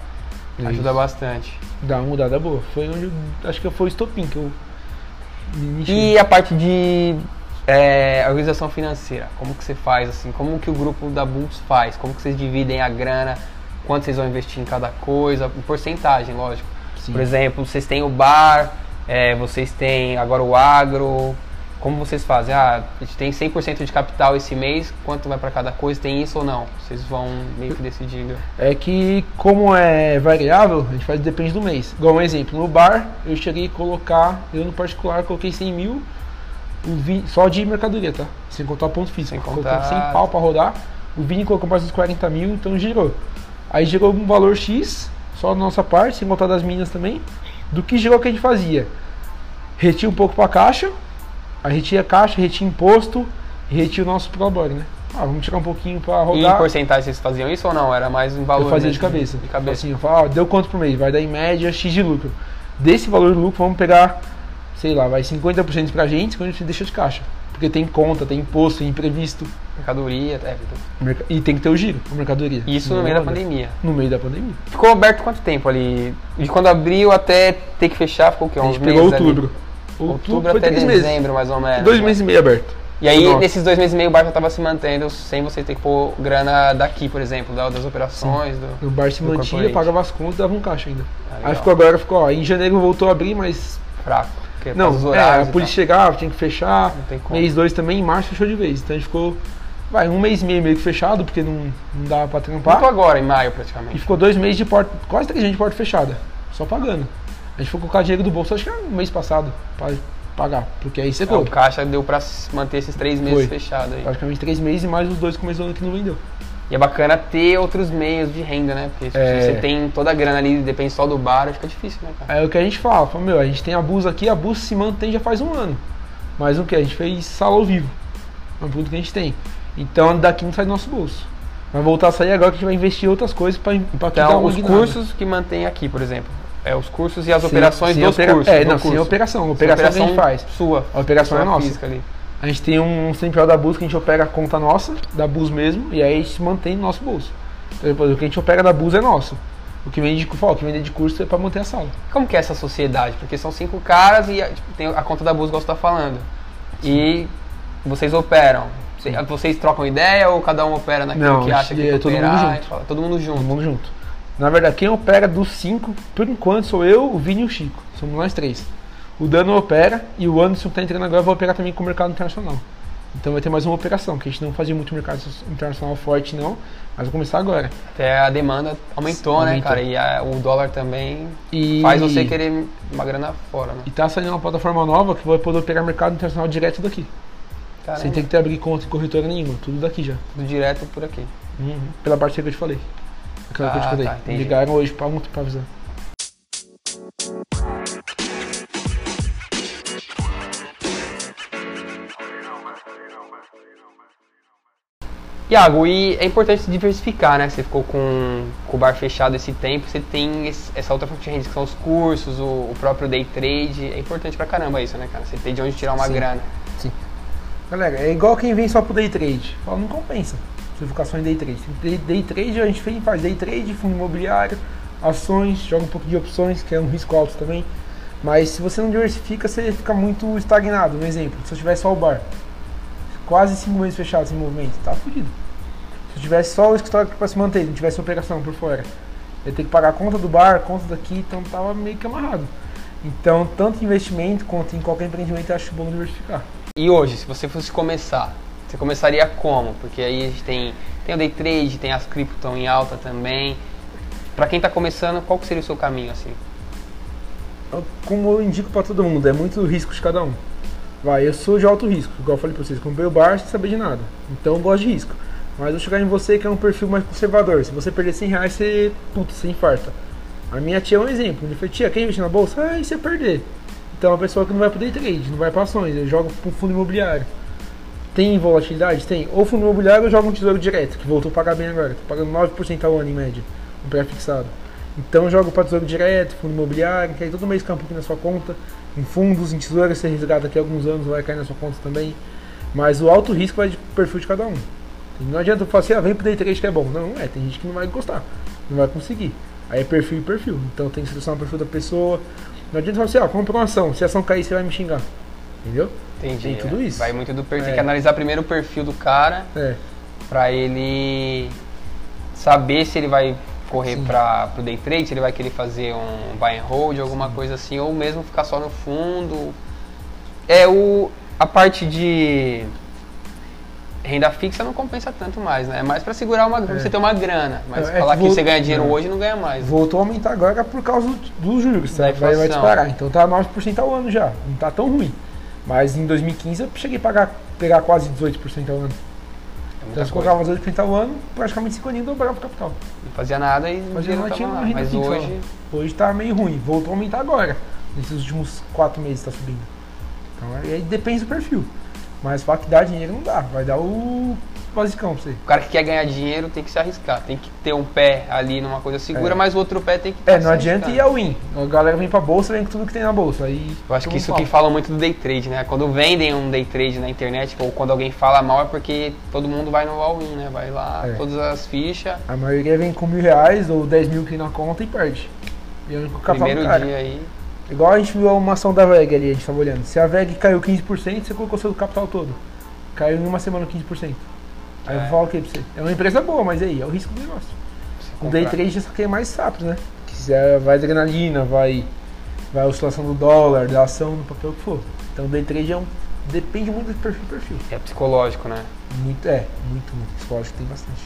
Isso. ajuda bastante. Dá uma mudada boa. Foi onde. eu- Acho que foi o estopim que eu. Me mexi. E a parte de é, organização financeira, como que você faz assim? Como que o grupo da Bulls faz? Como que vocês dividem a grana? Quanto vocês vão investir em cada coisa? Em porcentagem, lógico. Sim. Por exemplo, vocês têm o bar, é, vocês têm agora o agro. Como vocês fazem? Ah, a gente tem 100% de capital esse mês, quanto vai para cada coisa? Tem isso ou não? Vocês vão meio que decidindo. É que, como é variável, a gente faz depende do mês. Igual um exemplo, no bar, eu cheguei a colocar, eu no particular coloquei 100 mil só de mercadoria, tá? Sem contar ponto físico. Sem Colocou contar- 100 pau pra rodar. O Vini colocou mais uns 40 mil, então girou. Aí girou um valor X, só da nossa parte, sem contar das minhas também. Do que girou que a gente fazia? Retia um pouco pra caixa, aí retia a caixa, retia imposto, e retia o nosso prolabore, né? Ah, vamos tirar um pouquinho pra E em rodar. porcentagem vocês faziam isso ou não? Era mais em valor? Eu fazia mesmo? de cabeça. De cabeça. Assim, eu falava, ah, deu quanto por mês? Vai dar em média X de lucro. Desse valor de lucro, vamos pegar, sei lá, vai 50% pra gente, 50% deixa de caixa. Porque tem conta, tem imposto, tem imprevisto. Mercadoria, é, merca- E tem que ter o giro, a mercadoria. isso Não no meio da pandemia. No meio da pandemia. Ficou aberto quanto tempo ali? De quando abriu até ter que fechar, ficou o quê? A Uns gente pegou meses ali? Outubro. Outubro, até dezembro, mais ou menos. Dois né? meses e meio aberto. E aí, Nossa. nesses dois meses e meio, o bar já estava se mantendo sem você ter que pôr grana daqui, por exemplo, da- das operações. Do... O bar se mantinha, pagava as contas e dava um caixa ainda. Ah. Aí ficou agora, ficou, ó, em janeiro voltou a abrir, mas. Fraco. Não, é, a e polícia chegava, tinha que fechar. Mês 2 também, em março fechou de vez. Então a gente ficou, vai, um mês e meio meio que fechado, porque não, não dava pra trampar. Voltou agora, em maio, E praticamente. ficou dois meses de porta, quase três meses de porta fechada, só pagando. A gente foi colocar dinheiro do bolso, acho que era um mês passado, pra pagar, porque aí secou. É, o caixa deu pra s- manter esses três meses Foi. fechados aí. Praticamente três meses e mais os dois começos do ano que não vendeu. E é bacana ter outros meios de renda, né? Porque se É. você tem toda a grana ali, depende só do bar, fica difícil, né, cara? É o que a gente fala, fala, meu, a gente tem a Bus aqui, a Bus se mantém já faz um ano. Mas o que? A gente fez sala ao vivo. É um produto que a gente tem. Então daqui não sai do nosso bolso. Vai voltar a sair agora que a gente vai investir em outras coisas que dar Então, uma os cursos que mantém aqui, por exemplo. É os cursos e as Sem- operações sem dos opera- cursos. É, do não, curso. operação. A Sem operação, que a gente faz. Sua. A operação é nossa. física ali. A gente tem um central da Bus que a gente opera a conta nossa, da Bus mesmo, e aí a gente mantém no nosso bolso. Então, depois, o que a gente opera da Bus é nosso. O que vende de, o que vende de curso é pra manter a sala. Como que é essa sociedade? Porque são cinco caras e tipo, tem a conta da Bus, igual você tá falando. E vocês operam. Cê- Vocês trocam ideia ou cada um opera naquilo Não, que a acha que é que todo mundo operar? junto. e fala- todo mundo junto. Todo mundo junto. Na verdade, quem opera dos cinco, por enquanto, sou eu, o Vini e o Chico. Somos nós três. O Dano opera e o Anderson que tá entrando agora vai operar também com o mercado internacional. Então vai ter mais uma operação, que a gente não fazia muito mercado internacional forte não, mas vai começar agora. Até a demanda aumentou, né, Aumentou. cara? E a- o dólar também E faz você querer uma grana fora, né? E tá saindo uma plataforma nova que vai poder operar mercado internacional direto daqui. Caramba, Sem ter que ter abrir conta em corretora nenhuma, tudo daqui já. tudo direto por aqui. Pela parceria que eu te falei. Aquela que eu te Ah, falei. tá. Ligaram hoje pra, pra avisar. Iago, e é importante se diversificar, né? Você ficou com, com o bar fechado esse tempo, você tem esse- essa outra fonte de renda, que são os cursos, o, o próprio day trade. É importante pra caramba isso, né, cara? Você tem de onde tirar uma Sim. grana. Sim. Galera, é igual quem vem só pro day trade. Fala, não compensa em day trade. Day, trade a gente fez- faz day trade, fundo imobiliário, ações, joga um pouco de opções, que é um risco alto também. Mas se você não diversifica, você fica muito estagnado. Um exemplo, se eu tivesse só o bar, quase cinco meses fechado sem movimento, tá fudido. Se eu tivesse só o escritório para se manter, não tivesse operação por fora, eu ia ter que pagar a conta do bar, a conta daqui, então tava meio que amarrado. Então, tanto em investimento quanto em qualquer empreendimento, eu acho bom diversificar. E hoje, se você fosse começar, você começaria como? Porque aí a gente tem, tem o day trade, tem as cripto em alta também. Pra quem tá começando, qual que seria o seu caminho, assim? Como eu indico para todo mundo, é muito risco de cada um. Vai, eu sou de alto risco, igual eu falei para vocês, comprei o bar sem saber de nada. Então eu gosto de risco. Mas eu chegar em você que é um perfil mais conservador. Se você perder 100 reais, você, putz, você infarta. A minha tia é um exemplo. Ele falou, tia, quer investir na bolsa? Ah, e eu perder? Então é uma pessoa que não vai para day trade, não vai para ações, eu jogo para fundo imobiliário. Tem volatilidade? Tem. Ou fundo imobiliário eu jogo um tesouro direto, que voltou a pagar bem agora. Tô pagando 9% ao ano em média, um pré-fixado. Então eu jogo para tesouro direto, fundo imobiliário, que aí todo mês cai um pouquinho na sua conta. Em fundos, em tesouro, você resgata a alguns anos, vai cair na sua conta também. Mas o alto risco vai de perfil de cada um. Não adianta eu falar assim, ah, vem pro day trade que é bom. Não, é, tem gente que não vai gostar, não vai conseguir. Aí é perfil e perfil. Então tem que selecionar o perfil da pessoa. Não adianta falar assim, ó, compra uma ação, se a ação cair, você vai me xingar. Entendeu? Entendi. Tem tudo é. isso. Vai muito do perfil. Tem É. que analisar primeiro o perfil do cara É. pra ele saber se ele vai correr Sim. para pro day trade, se ele vai querer fazer um buy and hold, alguma coisa assim, ou mesmo ficar só no fundo. É o a parte de renda fixa não compensa tanto mais, né? É mais para segurar uma, pra É. você ter uma grana, mas É, é falar que que vou- você ganha dinheiro não. hoje não ganha mais. Voltou a aumentar agora por causa do- dos juros, Da tá? vai, vai disparar. Então tá 9% ao ano já, não tá tão ruim. Mas em 2015 eu cheguei a pagar, pegar quase 18% ao ano. É Então se coisa. colocava 18% ao ano, praticamente 5 aninhos dobrava o capital. Não fazia nada e dinheiro não tinha uma lá. renda Mas fixa. hoje. Hoje tá meio ruim, voltou a aumentar agora. Nesses últimos 4 meses tá subindo. Então aí depende do perfil. Mas pra que dá dinheiro não dá. Vai dar o, basicão pra você. O cara que quer ganhar dinheiro tem que se arriscar, tem que ter um pé ali numa coisa segura, É. mas o outro pé tem que É, tá não adianta ir ao win. A galera vem pra bolsa, vem com tudo que tem na bolsa. Aí Eu acho que isso mundo que fala muito do day trade, né? Quando vendem um day trade na internet, ou quando alguém fala mal, é porque todo mundo vai no all-in, né? Vai lá, É. todas as fichas, A maioria vem com mil reais ou 10 mil que tem na conta e perde. E não capaz primeiro cara. dia aí. Igual a gente viu uma ação da VEG ali, a gente tava olhando. Se a VEG caiu 15%, você colocou seu capital todo. Caiu em uma semana 15%. Aí É. eu falo o que pra você? É uma empresa boa, mas aí, é o risco do negócio. O day trade só que é mais rápido, né? Que se é- vai adrenalina, vai, vai a oscilação do dólar, da ação, do papel que for. Então o day trade é um. Depende muito do perfil perfil. É psicológico, né? Muito, é, muito, muito. Psicológico tem bastante.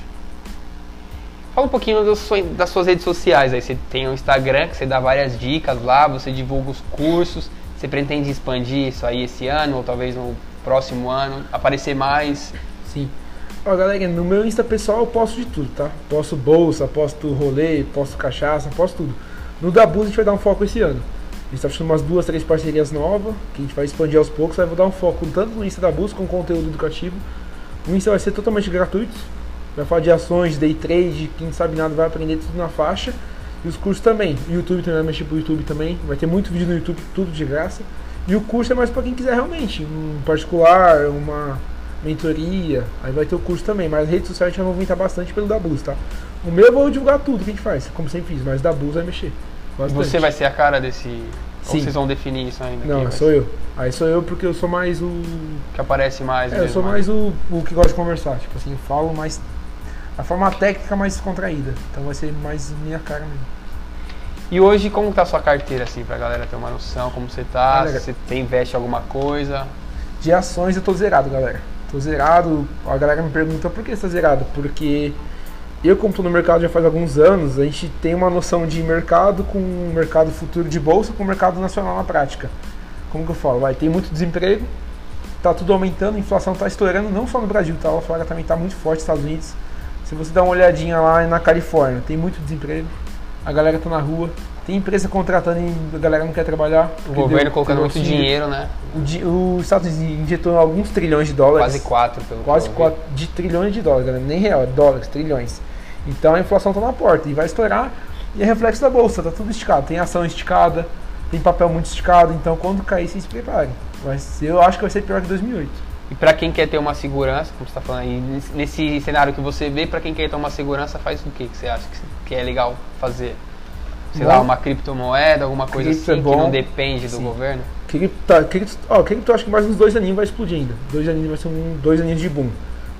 Fala um pouquinho das suas redes sociais aí. Você tem o Instagram, que você dá várias dicas lá, você divulga os cursos. Você pretende expandir isso aí esse ano, ou talvez no próximo ano, aparecer mais. Sim. Ó, galera, no meu Insta pessoal eu posto de tudo, tá? Posto bolsa, posto rolê, posto cachaça, posto tudo. No da Bus a gente vai dar um foco esse ano. A gente tá fechando umas duas, três parcerias novas, que a gente vai expandir aos poucos, aí eu vou dar um foco tanto no Insta da Bus com conteúdo educativo. O Insta vai ser totalmente gratuito. Vai falar de ações, day trade, quem não sabe nada vai aprender tudo na faixa. E os cursos também. O YouTube também vai mexer pro YouTube também. Vai ter muito vídeo no YouTube, tudo de graça. E o curso é mais para quem quiser realmente. Um particular, uma mentoria. Aí vai ter o curso também. Mas as redes sociais a gente vai movimentar bastante pelo da Bus, tá? O meu eu vou divulgar tudo que a gente faz, como sempre fiz. Mas da Bus vai mexer. Bastante. Você vai ser a cara desse. Ou Sim. vocês vão definir isso ainda? Não, sou ser? eu. Aí sou eu porque eu sou mais o. Que aparece mais. É, eu sou né? mais o, o que gosta de conversar. Tipo assim, eu falo mais. A forma técnica mais descontraída. Então vai ser mais minha cara mesmo. E hoje, como tá a sua carteira, assim, pra galera ter uma noção, como você tá, se você investe em alguma coisa. De ações eu tô zerado, galera. Tô zerado. A galera me pergunta por que você tá zerado? Porque eu, como tô no mercado já faz alguns anos, a gente tem uma noção de mercado com mercado futuro de bolsa com mercado nacional na prática. Como que eu falo? Vai, tem muito desemprego, tá tudo aumentando, a inflação tá estourando, não só no Brasil, tá? Lá fora também tá muito forte, Estados Unidos. Se você dá uma olhadinha lá na Califórnia, tem muito desemprego, a galera tá na rua, tem empresa contratando e a galera não quer trabalhar. O governo deu- colocando muito dinheiro, né? O, di- o Estados Unidos injetou alguns trilhões de dólares. Quase 4 pelo Quase. 4 de trilhões de dólares, galera. Nem real, é dólares, trilhões. Então a inflação tá na porta e vai estourar. E é reflexo da bolsa, tá tudo esticado. Tem ação esticada, tem papel muito esticado. Então quando cair, vocês se preparem. Ser- eu acho que vai ser pior que 2008. E pra quem quer ter uma segurança, como você tá falando aí, nesse- cenário que você vê, pra quem quer ter uma segurança, faz o que que você acha que é legal fazer? Sei Bom. lá, uma criptomoeda, alguma coisa Cripto assim, é que não depende do Sim. governo? Cripto, cripto, ó, cripto acho que mais uns dois aninhos vai explodir ainda. Dois aninhos vai ser um, dois aninhos de boom.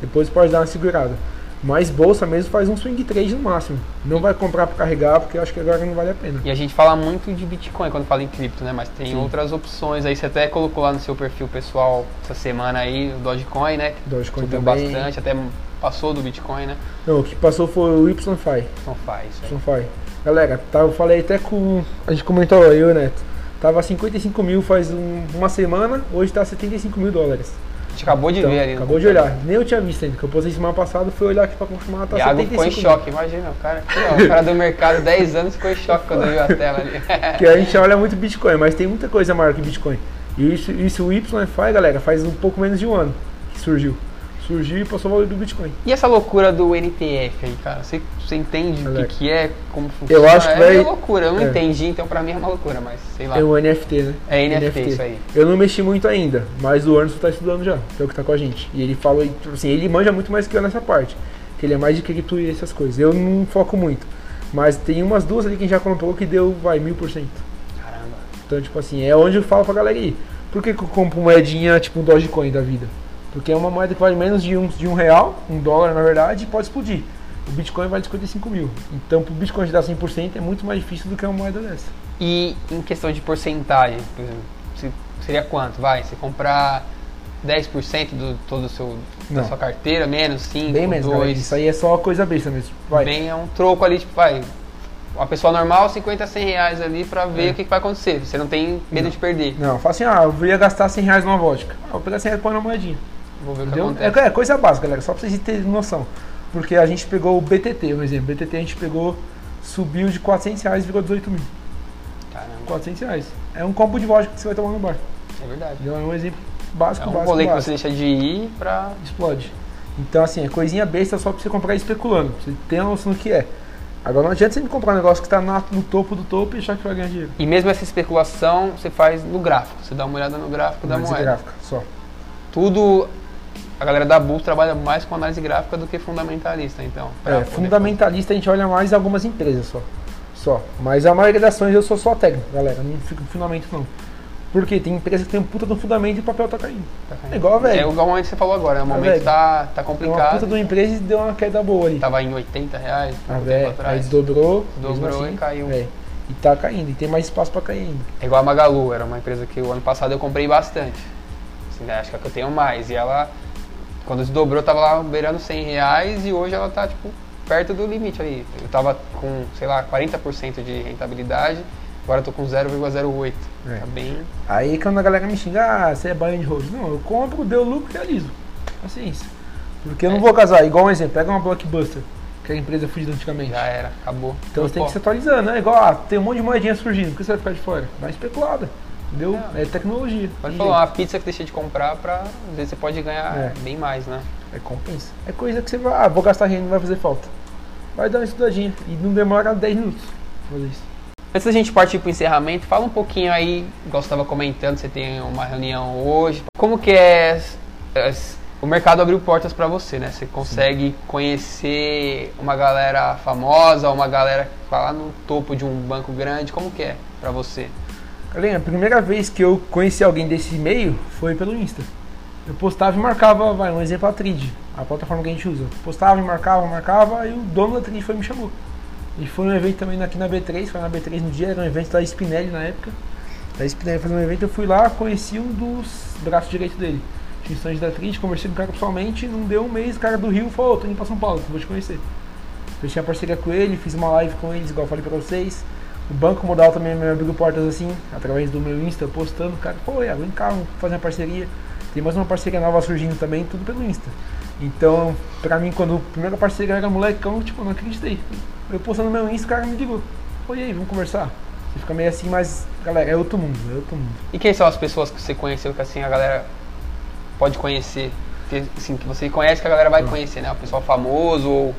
Depois pode dar uma segurada. Mas bolsa mesmo faz um swing trade no máximo. Não vai comprar para carregar, porque acho que agora não vale a pena. E a gente fala muito de Bitcoin quando fala em cripto, né? Mas tem Sim. outras opções aí. Você até colocou lá no seu perfil pessoal essa semana aí, o Dogecoin, né? Dogecoin Subiu também. bastante, até passou do Bitcoin, né? Não, o que passou foi o YFI. Não faz. velho. YFI. Galera, tá, eu falei até com. A gente comentou, eu e o Neto. Tava 55 mil faz um- uma semana, hoje tá 75 mil dólares. A gente acabou de Então, ver ali. no acabou de olhar. Nem eu tinha visto ainda, que eu postei semana passada, fui olhar aqui pra confirmar, tá Iago 75 ficou em mil. choque, imagina, o cara, o cara do mercado 10 anos ficou em choque quando viu a tela ali. (laughs) Porque a gente olha muito Bitcoin, mas tem muita coisa maior que Bitcoin. E isso, isso o YFI, galera, faz um pouco menos de um ano que surgiu. Surgiu e passou o valor do Bitcoin. E essa loucura do NTF aí, cara? Você, você entende o Galera, que, que é, como funciona? acho que é vai- loucura, eu não é. entendi, então pra mim é uma loucura, mas sei lá. É o NFT, né? É NFT, isso aí. Eu não mexi muito ainda, mas o Anderson tá estudando já, que é o que tá com a gente. E ele falou, tipo assim, ele manja muito mais que eu nessa parte. Que ele é mais de cripto e essas coisas. Eu não foco muito. Mas tem umas duas ali que a gente já comprou que deu, vai, mil por cento. Caramba. Então, tipo assim, é onde eu falo pra galera ir. Por que, que eu compro moedinha tipo um Dogecoin da vida? Porque é uma moeda que vale menos de um, de um real, um dólar na verdade, e pode explodir. O Bitcoin vale 55 mil. Então, pro Bitcoin te dar 100% é muito mais difícil do que uma moeda dessa. E em questão de porcentagem, por exemplo, se- seria quanto? Vai, você comprar 10% do todo o seu, da sua carteira, menos 5, Bem menos, galera. 2. Isso aí é só coisa besta mesmo. Vai. Bem, é um troco ali, tipo, vai. Uma pessoa normal, 50, 100 reais ali pra ver É. o que, que vai acontecer. Você não tem medo Não. de perder. Não, fala assim, ah, eu ia gastar 100 reais numa vodka. Ah, vou pegar 100 reais e pôr na moedinha. Vou ver o que Entendeu? acontece. É, é coisa básica, galera, só pra vocês terem noção. Porque a gente pegou o BTT, um exemplo. BTT a gente pegou, subiu de 400 reais e virou 18 mil. Caramba, 400 reais. É um copo de vodka que você vai tomar no bar. é verdade. Entendeu? É um exemplo É básico, um básico, rolê que básico. você deixa de ir pra. Explode. Então, assim, é coisinha besta só pra você comprar especulando. Você tem a noção do que é. Agora não adianta você comprar um negócio que está no topo do topo e achar que vai ganhar dinheiro. E mesmo essa especulação você faz no gráfico. Você dá uma olhada no gráfico da Análise moeda. gráfica, só. Tudo. A galera da Bulls trabalha mais com análise gráfica do que fundamentalista, então. É, fundamentalista a gente olha mais algumas empresas só. Só. Mas a maioria das ações eu sou só técnico, galera. Não fico com fundamento não. Porque tem empresa que tem um puta de um fundamento e o papel tá caindo. fazer. É igual, velho. É igual o momento que você falou agora. O momento velho. tá, tá Tem uma complicado. puta de uma empresa e deu uma queda boa ali. Tava em 80 reais Ah, um velho. Aí atrás. dobrou. Dobrou assim, e caiu. é. E tá caindo. E tem mais espaço pra cair ainda. É igual a Magalu, era uma empresa que o ano passado eu comprei bastante. Assim, né, acho que é que eu tenho mais. E ela, quando desdobrou, tava lá beirando 100 reais e hoje ela tá, tipo, perto do limite aí. Eu tava com, sei lá, 40% de rentabilidade, agora eu tô com 0,08. É. Tá bem. Aí quando a galera me xinga, ah, você é buy and hold. Não, eu compro, deu lucro e realizo. Paciência. Porque eu não É. vou casar. Igual um exemplo, pega uma Blockbuster, que era a empresa fudida antigamente. Já era, acabou. Então você tem que se atualizando, né? Igual, ah, tem um monte de moedinha surgindo, por que você vai ficar de fora? Dá uma especulada. Entendeu? Não. É tecnologia. Pode falar, jeito. uma pizza que deixa de comprar pra. Às vezes você pode ganhar É. bem mais, né? É compensa. É coisa que você vai, ah, vou gastar renda, não vai fazer falta. Vai dar uma estudadinha. E não demora 10 minutos pra fazer isso. Antes da gente partir para o encerramento, fala um pouquinho aí, igual você estava comentando, você tem uma reunião hoje. Como que é, é, o mercado abriu portas para você, né? Você consegue conhecer uma galera famosa, uma galera que está lá no topo de um banco grande. Como que é para você? Galera, a primeira vez que eu conheci alguém desse meio foi pelo Insta. Eu postava e marcava, vai, um exemplo a Trid, a plataforma que a gente usa. Postava e marcava, marcava, e o dono da Trid foi me chamou. E foi um evento também aqui na B3, foi na B3 no dia, era um evento da Spinelli na época. Da Spinelli fazendo um evento, eu fui lá, conheci um dos braços direitos dele. Tinha da Trid, conversei com o cara pessoalmente, não deu um mês, o cara do Rio falou, "Ô, tô indo pra São Paulo, vou te conhecer. Fechei a parceria com ele, fiz uma live com eles, igual eu falei pra vocês. O Banco Modal também me abriu portas assim, através do meu Insta, postando. O cara, pô, Iago, vem cá, vamos fazer uma parceria. Tem mais uma parceria nova surgindo também, tudo pelo Insta. Então, pra mim, quando a primeira parceria era molecão, tipo, eu não acreditei. Eu postando no meu Insta, o cara me ligou. E aí, vamos conversar? Você fica meio assim, mas, galera, é outro mundo, é outro mundo. E quem são as pessoas que você conheceu que assim a galera pode conhecer? Que, assim, que você conhece que a galera vai conhecer, né? Um pessoal famoso ou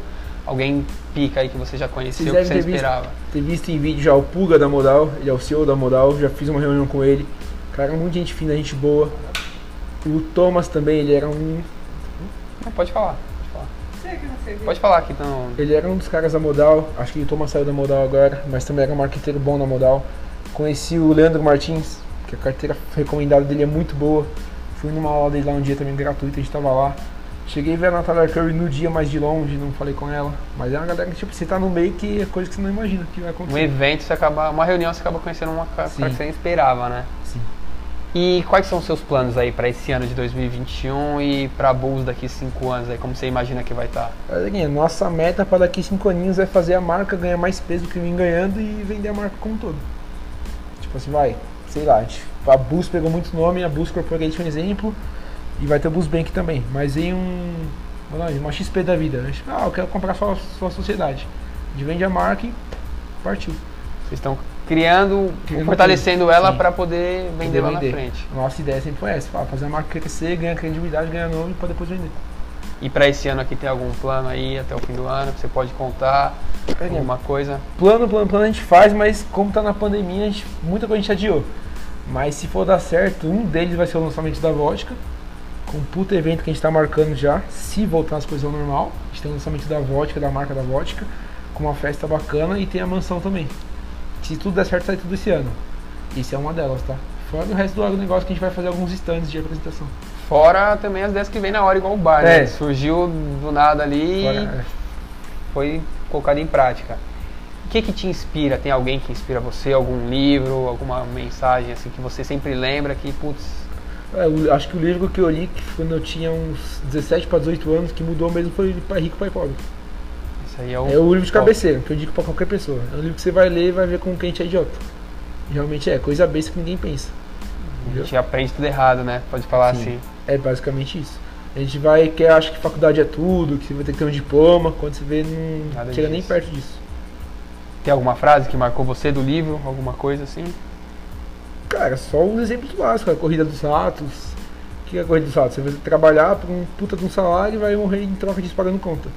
alguém pica aí que você já conheceu que Vocês você devem ter visto. esperava? Ter visto em vídeo já o Puga da Modal, ele é o CEO da Modal, já fiz uma reunião com ele. Cara, muita gente fina, gente boa. O Thomas também, ele era um Não, pode falar, pode falar. Que você viu? Pode falar aqui, então. Ele era um dos caras da Modal, acho que o Thomas saiu da Modal agora, mas também era um marqueteiro bom na Modal. Conheci o Leandro Martins, que a carteira recomendada dele é muito boa. Fui numa aula dele lá um dia também gratuita, a gente tava lá. Cheguei a ver a Natália Curry no dia mais de longe, não falei com ela. Mas é uma galera que tipo, você tá no meio que é coisa que você não imagina que vai Um acontecer. evento, você acaba. Uma reunião você acaba conhecendo uma cara Sim. que você nem esperava, né? Sim. E quais são os seus planos aí para esse ano de 2021 e para Bulls daqui 5 anos aí? Como você imagina que vai tá? estar? Galerinha, nossa meta para daqui 5 aninhos é fazer a marca ganhar mais peso do que vem ganhando e vender a marca como um todo. Tipo assim, vai, sei lá, a, Bus pegou muito nome, a é um exemplo, e vai ter o Bus Bank também. Mas em um. Uma XP da vida. né? Ah, eu quero comprar sua, sua sociedade. A gente vende a marca e partiu. Vocês estão criando, Criando fortalecendo tudo. ela para poder vender lá na frente. Nossa ideia sempre foi essa, fazer a marca crescer, ganhar credibilidade, ganhar nome para depois vender. E para esse ano aqui tem algum plano aí até o fim do ano que você pode contar? Alguma coisa? Plano, plano, plano a gente faz, mas como tá na pandemia, a gente, muita coisa a gente adiou. Mas se for dar certo, um deles vai ser o lançamento da vodka, com um puta evento que a gente tá marcando já, se voltar as coisas ao normal. A gente tem o lançamento da vodka, da marca da vodka, com uma festa bacana e tem a mansão também. Se tudo der certo, sai tudo esse ano. Isso é uma delas, tá? Fora o resto do negócio que a gente vai fazer alguns stands de apresentação. Fora também as ideias que vem na hora, igual o bar, É. né? Surgiu do nada ali Fora, e é. foi colocado em prática. O que que te inspira? Tem alguém que inspira você? Algum livro, alguma mensagem assim que você sempre lembra que, putz, eu acho que o livro que eu li quando eu tinha uns 17 para 18 anos, que mudou mesmo, foi Pai Rico, Pai Pobre. isso aí é o... É o livro de cabeceira, que eu digo pra qualquer pessoa. É um livro que você vai ler e vai ver como que a gente é idiota. Realmente é, coisa besta que ninguém pensa. A Entendeu? gente aprende tudo errado, né? Pode falar Sim. assim. É basicamente isso. A gente vai, que acha que faculdade é tudo, que você vai ter que ter um diploma, quando você vê, não Nada chega nem disso. perto disso. Tem alguma frase que marcou você do livro? Alguma coisa assim? Cara, só os exemplos básicos, a corrida dos ratos, que é a corrida dos ratos? Você vai trabalhar por um puta de um salário e vai morrer em troca disso pagando conta.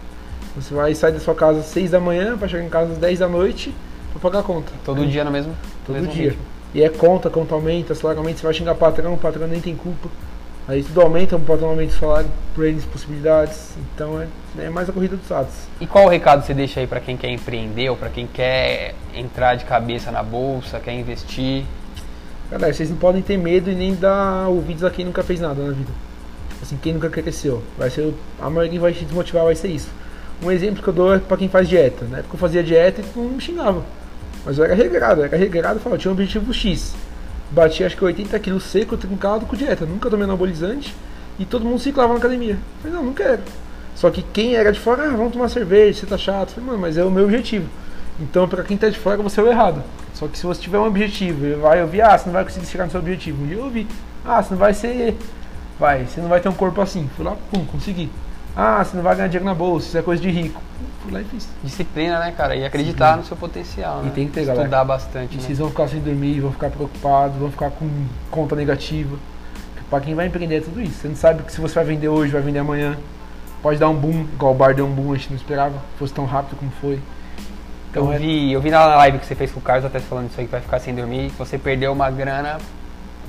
Você vai sair da sua casa às 6 da manhã para chegar em casa às 10 da noite para pagar a conta. Todo dia no mesmo Todo mesmo dia. ritmo. E é conta, conta aumenta, salário aumenta, você vai xingar patrão, o patrão nem tem culpa. Aí tudo aumenta, o patrão aumenta o salário, por eles possibilidades. Então é, é mais a corrida dos ratos. E qual o recado você deixa aí pra quem quer empreender ou pra quem quer entrar de cabeça na bolsa, quer investir? Galera, vocês não podem ter medo e nem dar ouvidos a quem nunca fez nada na vida. Assim, quem nunca cresceu. Vai ser, a maioria que vai te desmotivar vai ser isso. Um exemplo que eu dou é pra quem faz dieta. Na época eu fazia dieta e todo mundo me xingava. Mas eu era regrado, eu era regrado e falava, tinha um objetivo X. Bati acho que 80 quilos seco, trincado com dieta. Nunca tomei anabolizante e todo mundo ciclava na academia. Eu falei, não, não quero. Só que quem era de fora, ah, vamos tomar cerveja, você tá chato. Eu falei, mano, mas é o meu objetivo. Então, pra quem tá de fora, você é o errado. Só que se você tiver um objetivo, vai ouvir, ah, você não vai conseguir chegar no seu objetivo. Um dia eu ouvi, ah, você não vai ser. Vai, você não vai ter um corpo assim. Fui lá, pum, consegui. Ah, você não vai ganhar dinheiro na bolsa, isso é coisa de rico. Fui lá e fiz. Disciplina, né, cara? E acreditar no seu potencial, E né? tem que ter, Estudar galera. bastante, E né? vocês vão ficar sem dormir, vão ficar preocupados, vão ficar com conta negativa. Pra quem vai empreender é tudo isso. Você não sabe que se você vai vender hoje, vai vender amanhã. Pode dar um boom, igual o bar deu um boom, a gente não esperava, que fosse tão rápido como foi. Então Eu é, vi, eu vi na live que você fez com o Carlos, até falando isso aí, que vai ficar sem dormir, você perdeu uma grana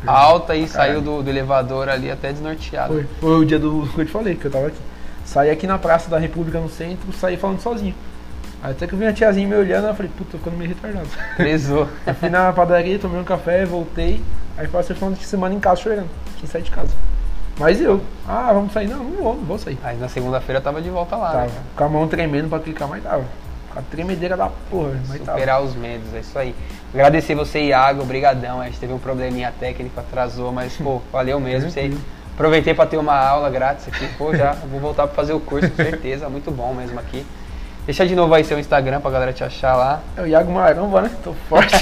alta e saiu do, do elevador ali até desnorteado. foi, foi o dia do que eu te falei, que eu tava aqui. Saí aqui na Praça da República no centro, saí falando sozinho. Aí Até que eu vi a tiazinha me olhando, eu falei, puta, tô ficando meio retardado. (laughs) Prezou. Aí fui na padaria, tomei um café, voltei. Aí passei falando de semana em casa chorando. Tinha sair de casa. Mas eu, ah, vamos sair? Não, não vou, não vou sair. Aí na segunda-feira tava de volta lá, Tava. né? Com a mão tremendo pra clicar, mas tava. A tremedeira da porra. Superar os medos, é isso aí. Agradecer você, Iago, obrigadão. A gente teve um probleminha técnico, atrasou, mas, pô, valeu mesmo. Você aproveitei para ter uma aula grátis aqui, pô, já vou voltar para fazer o curso, com certeza, muito bom mesmo aqui. Deixa de novo aí seu Instagram pra galera te achar lá. É o Iago Maromba, né? Tô forte.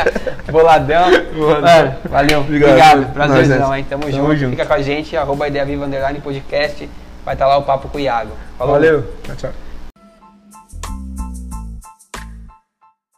(laughs) Boladão. Boladão. Mano, valeu. Obrigado. Obrigado. Prazerzão, hein? Tamo, Tamo junto. junto. Fica com a gente, arroba Ideia Viva Underline Podcast. Vai estar lá o papo com o Iago. Falou. Valeu. Tchau, tchau.